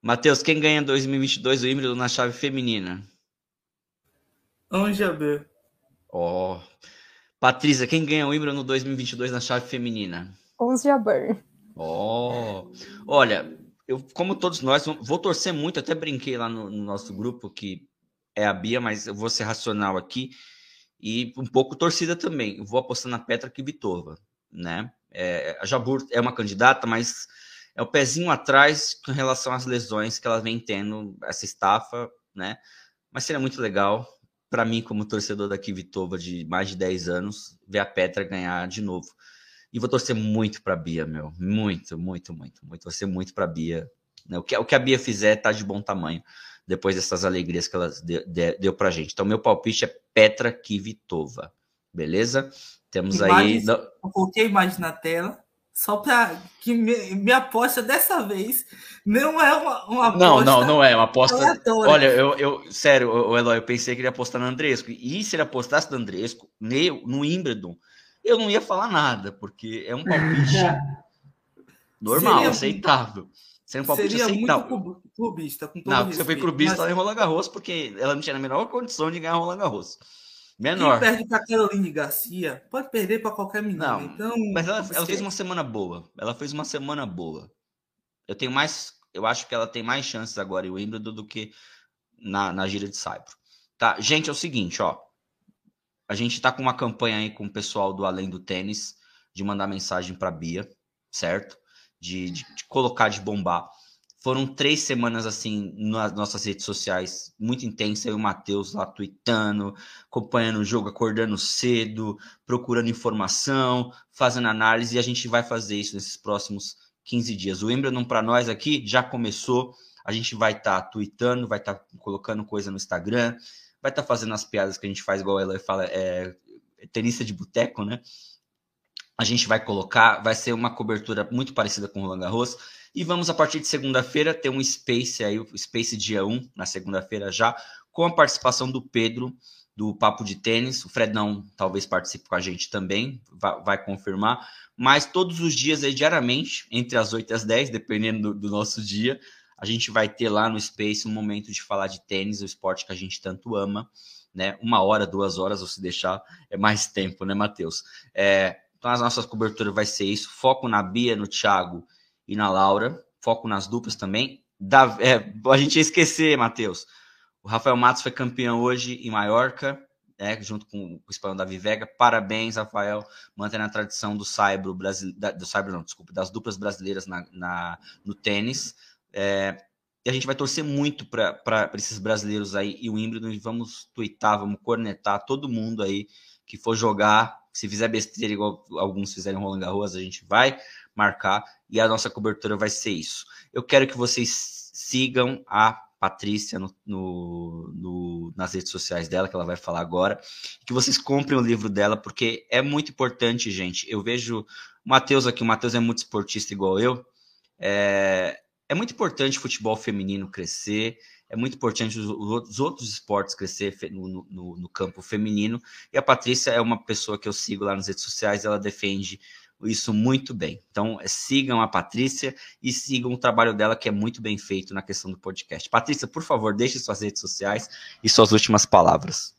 Matheus, quem ganha 2022 o Wimbledon na chave feminina? Anja B. Ó. Oh. Patrícia, quem ganha o Wimbledon no 2022 na chave feminina? Ons Jabeur. Ó. Oh. Olha, eu, como todos nós, vou torcer muito, até brinquei lá no, no, nosso grupo, que é a Bia, mas eu vou ser racional aqui. E um pouco torcida também. Eu vou apostar na Petra Kvitova, né? É, a Jabur é uma candidata, mas é o pezinho atrás com relação às lesões que ela vem tendo, essa estafa, né? Mas seria muito legal para mim, como torcedor da Kvitova de mais de 10 anos, ver a Petra ganhar de novo. E vou torcer muito para a Bia, meu. Muito, muito, muito, muito. Torcer muito para a Bia. O que, o que a Bia fizer tá de bom tamanho, depois dessas alegrias que ela deu, deu para gente. Então, meu palpite é Petra Kvitova. Beleza? Temos imagens, aí. Eu coloquei a imagem na tela. Só para que me, minha aposta dessa vez não é uma, uma aposta. Não, não, não é uma aposta. Aleatória. Olha, eu, eu sério, o Eloy, eu pensei que ele ia apostar no Andresco. E se ele apostasse no Andresco, no Wimbledon, eu não ia falar nada, porque é um palpite <laughs> normal, seria aceitável. Seria um palpite seria aceitável. muito clubista. Com todo não, você foi clubista mas... lá em Roland Garros, porque ela não tinha a menor condição de ganhar Roland Garros. Menor. Quem perde para Caroline Garcia pode perder para qualquer menina. Não, então, mas ela, ela fez uma semana boa. Ela fez uma semana boa. Eu tenho mais, eu acho que ela tem mais chances agora em Wimbledon do que na, na gira de Saibro. Tá, gente, é o seguinte, ó. A gente tá com uma campanha aí com o pessoal do Além do Tênis de mandar mensagem para Bia, certo? De, de, de colocar, de bombar. Foram três semanas assim nas nossas redes sociais, muito intensas. Eu e o Matheus lá tweetando, acompanhando o jogo, acordando cedo, procurando informação, fazendo análise, e a gente vai fazer isso nesses próximos 15 dias. O Wimbledon para nós aqui já começou. A gente vai estar tá tweetando, vai estar tá colocando coisa no Instagram, vai estar tá fazendo as piadas que a gente faz, igual ela fala, é, é tenista de boteco, né? A gente vai colocar, vai ser uma cobertura muito parecida com o Roland Garros e vamos, a partir de segunda-feira, ter um Space aí, o Space dia 1, na segunda-feira já, com a participação do Pedro, do Papo de Tênis. O Fredão talvez participe com a gente também, vai, vai confirmar. Mas todos os dias aí, diariamente, entre as 8 e as 10, dependendo do, do nosso dia, a gente vai ter lá no Space um momento de falar de tênis, o esporte que a gente tanto ama, né? Uma hora, duas horas, ou se deixar, é mais tempo, né, Matheus? É, então, as nossas coberturas vai ser isso. Foco na Bia, no Thiago e na Laura. Foco nas duplas também. Da, é, a gente ia esquecer, Matheus. O Rafael Matos foi campeão hoje em Maiorca, né, junto com o espanhol Davi Vega. Parabéns, Rafael, mantendo a tradição do Saibro, do Saibro não, desculpa, das duplas brasileiras na, na no tênis. É, e a gente vai torcer muito para esses brasileiros aí e o Wimbledon. E vamos twittar, vamos cornetar todo mundo aí que for jogar. Se fizer besteira, igual alguns fizeram Roland Garros, a gente vai marcar e a nossa cobertura vai ser isso. Eu quero que vocês sigam a Patrícia no, no, no, nas redes sociais dela, que ela vai falar agora, que vocês comprem o livro dela, porque é muito importante, gente. Eu vejo o Matheus aqui, o Matheus é muito esportista igual eu. É, é muito importante o futebol feminino crescer, é muito importante os, os outros esportes crescer no, no, no, campo feminino. E a Patrícia é uma pessoa que eu sigo lá nas redes sociais, ela defende isso muito bem. Então, é, sigam a Patrícia e sigam o trabalho dela, que é muito bem feito na questão do podcast. Patrícia, por favor, deixe suas redes sociais e suas últimas palavras.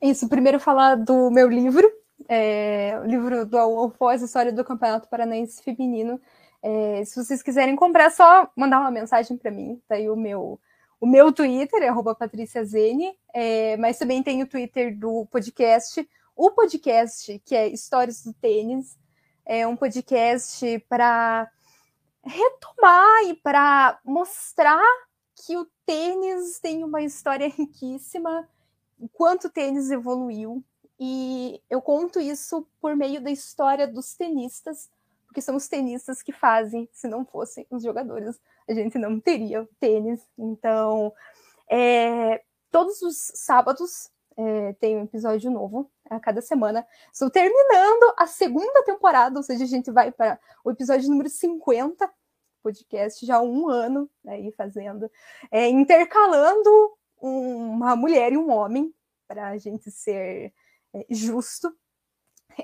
Isso, primeiro falar do meu livro, é, o livro do Alfoz, História do Campeonato Paranaense Feminino. É, se vocês quiserem comprar, é só mandar uma mensagem para mim. Tá aí o meu, o meu Twitter, é patriciazene, é, mas também tem o Twitter do podcast, o podcast, que é Histórias do Tênis, é um podcast para retomar e para mostrar que o tênis tem uma história riquíssima, o quanto o tênis evoluiu. E eu conto isso por meio da história dos tenistas, porque são os tenistas que fazem, se não fossem os jogadores, a gente não teria tênis. Então, é, todos os sábados é, tem um episódio novo a cada semana. Estou terminando a segunda temporada, ou seja, a gente vai para o episódio número 50, podcast já há um ano aí fazendo, é, intercalando uma mulher e um homem, para a gente ser é, justo.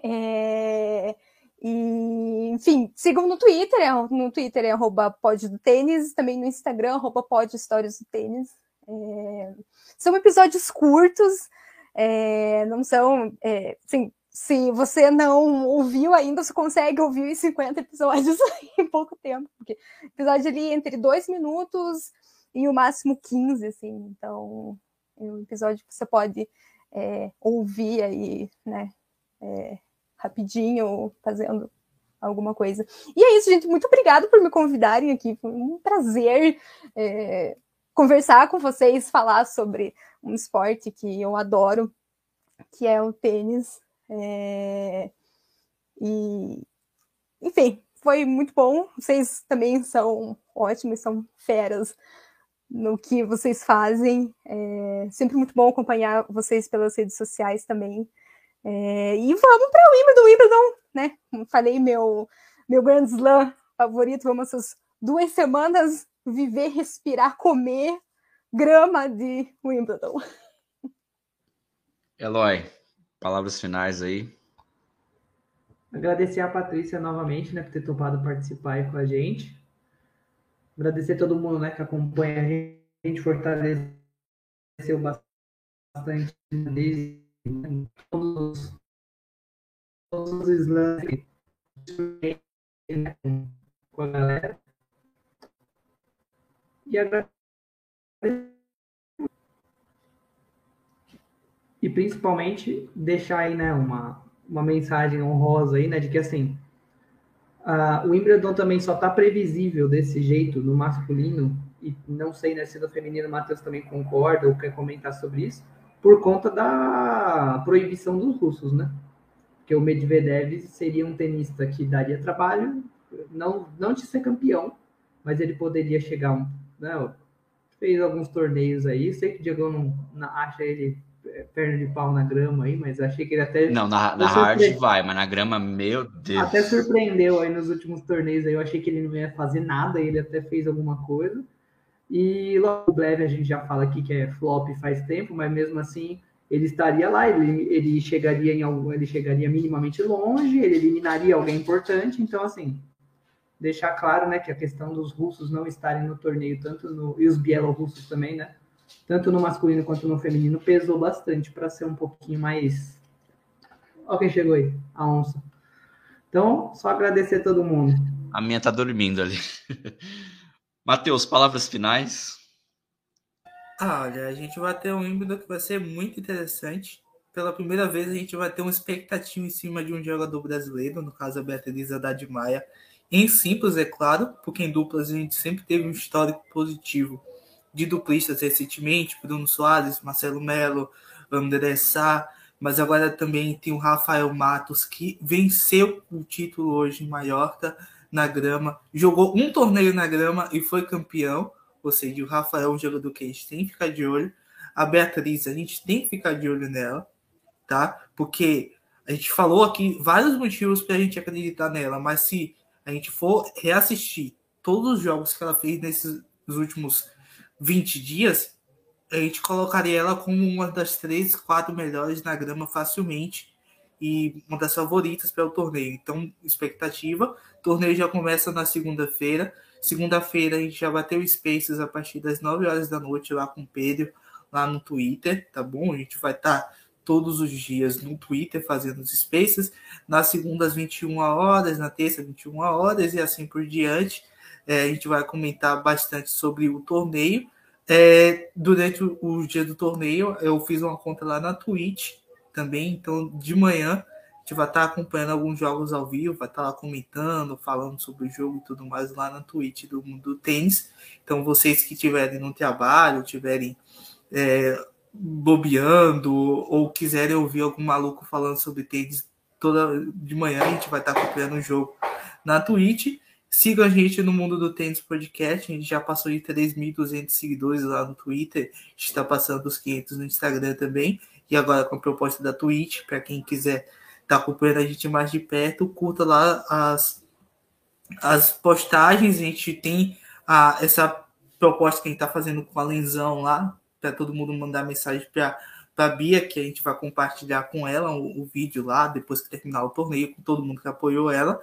É, e, enfim, sigam no Twitter, é, no Twitter é arroba pod do tênis, também no Instagram, arroba pod histórias do tênis. É, são episódios curtos, é, não são. É, assim, se você não ouviu ainda, você consegue ouvir os 50 episódios <laughs> em pouco tempo, porque episódio ali entre dois minutos e o máximo 15, assim, então é um episódio que você pode é, ouvir aí, né, é, rapidinho, fazendo alguma coisa. E é isso, gente, muito obrigada por me convidarem aqui, foi um prazer é, conversar com vocês, falar sobre um esporte que eu adoro, que é o tênis. É... E, enfim, foi muito bom. Vocês também são ótimos, são feras no que vocês fazem. É sempre muito bom acompanhar vocês pelas redes sociais também. É... E vamos para o Wimbledon, Wimbledon, né? Falei, meu, meu Grand Slam favorito. Vamos essas duas semanas viver, respirar, comer grama de Wimbledon. Eloy, palavras finais aí. Agradecer a Patrícia novamente, né, por ter topado participar aí com a gente. Agradecer a todo mundo, né, que acompanha a gente, a gente fortaleceu bastante desde né, todos, todos os slams com a galera. E e principalmente deixar aí, né, uma, uma mensagem honrosa aí, né, de que assim, uh, o Wimbledon também só tá previsível desse jeito no masculino, e não sei, né, se no feminino o Matheus também concorda ou quer comentar sobre isso, por conta da proibição dos russos, né? Porque o Medvedev seria um tenista que daria trabalho, não, não de ser campeão, mas ele poderia chegar um, né, fez alguns torneios aí. Sei que o Diego não, não acha ele é, perna de pau na grama aí, mas achei que ele até. Não, na, na hard vai, mas na grama, meu Deus. Até surpreendeu aí nos últimos torneios aí. Eu achei que ele não ia fazer nada, ele até fez alguma coisa. E logo o Bleve a gente já fala aqui que é flop faz tempo, mas mesmo assim ele estaria lá, ele, ele chegaria em algum, ele chegaria minimamente longe, ele eliminaria alguém importante, então assim, deixar claro, né, que a questão dos russos não estarem no torneio, tanto no e os bielorrussos também, né, tanto no masculino quanto no feminino, pesou bastante para ser um pouquinho mais. Olha quem chegou aí, a onça. Então, só agradecer a todo mundo. A minha tá dormindo ali. <laughs> Matheus, palavras finais. Ah, olha, a gente vai ter um híbrido que vai ser muito interessante. Pela primeira vez, a gente vai ter uma expectativa em cima de um jogador brasileiro, no caso a Beatriz Haddad Maia, em simples, é claro, porque em duplas a gente sempre teve um histórico positivo. De duplistas recentemente, Bruno Soares, Marcelo Melo, André Sá, mas agora também tem o Rafael Matos, que venceu o título hoje em Mallorca, na grama, jogou um torneio na grama e foi campeão, ou seja, o Rafael é um jogador que a gente tem que ficar de olho, a Beatriz, a gente tem que ficar de olho nela, tá? Porque a gente falou aqui vários motivos para a gente acreditar nela, mas se a gente for reassistir todos os jogos que ela fez nesses últimos 20 dias, a gente colocaria ela como uma das três, quatro melhores na grama facilmente e uma das favoritas para o torneio. Então, expectativa. O torneio já começa na segunda-feira. Segunda-feira a gente já bateu Spaces a partir das 9 horas da noite lá com o Pedro, lá no Twitter, tá bom? A gente vai estar tá todos os dias no Twitter fazendo os Spaces, nas segundas 21 horas, na terça 21 horas e assim por diante. É, a gente vai comentar bastante sobre o torneio. É, durante o, o, dia do torneio, eu fiz uma conta lá na Twitch também, então de manhã a gente vai estar acompanhando alguns jogos ao vivo, vai estar lá comentando, falando sobre o jogo e tudo mais lá na Twitch do Mundo do Tênis. Então, vocês que estiverem no trabalho, tiverem é, bobeando ou quiserem ouvir algum maluco falando sobre tênis toda de manhã, a gente vai estar acompanhando o jogo na Twitch. Siga a gente no Mundo do Tênis Podcast. A gente já passou de 3.200 seguidores lá no Twitter. A gente está passando dos 500 no Instagram também. E agora com a proposta da Twitch, para quem quiser estar tá acompanhando a gente mais de perto, curta lá as, as postagens. A gente tem a, essa proposta que a gente está fazendo com a Lenzão lá, para todo mundo mandar mensagem para a Bia, que a gente vai compartilhar com ela o, o, vídeo lá, depois que terminar o torneio, com todo mundo que apoiou ela.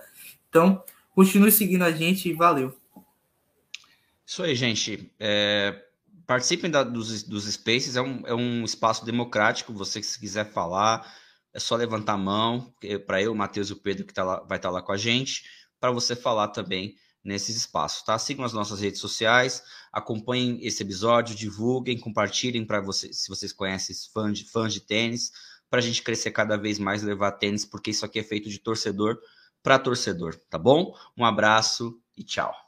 Então, continue seguindo a gente e valeu. Isso aí, gente. É, participem da, dos, dos Spaces, é um, é um espaço democrático. Você, se quiser falar, é só levantar a mão. Para eu, o Matheus e o Pedro, que tá lá, vai estar tá lá com a gente, para você falar também nesses espaços, tá? Sigam as nossas redes sociais, acompanhem esse episódio, divulguem, compartilhem para vocês, se vocês conhecem fãs de, fãs de tênis, para a gente crescer cada vez mais levar tênis, porque isso aqui é feito de torcedor para torcedor, tá bom? Um abraço e tchau.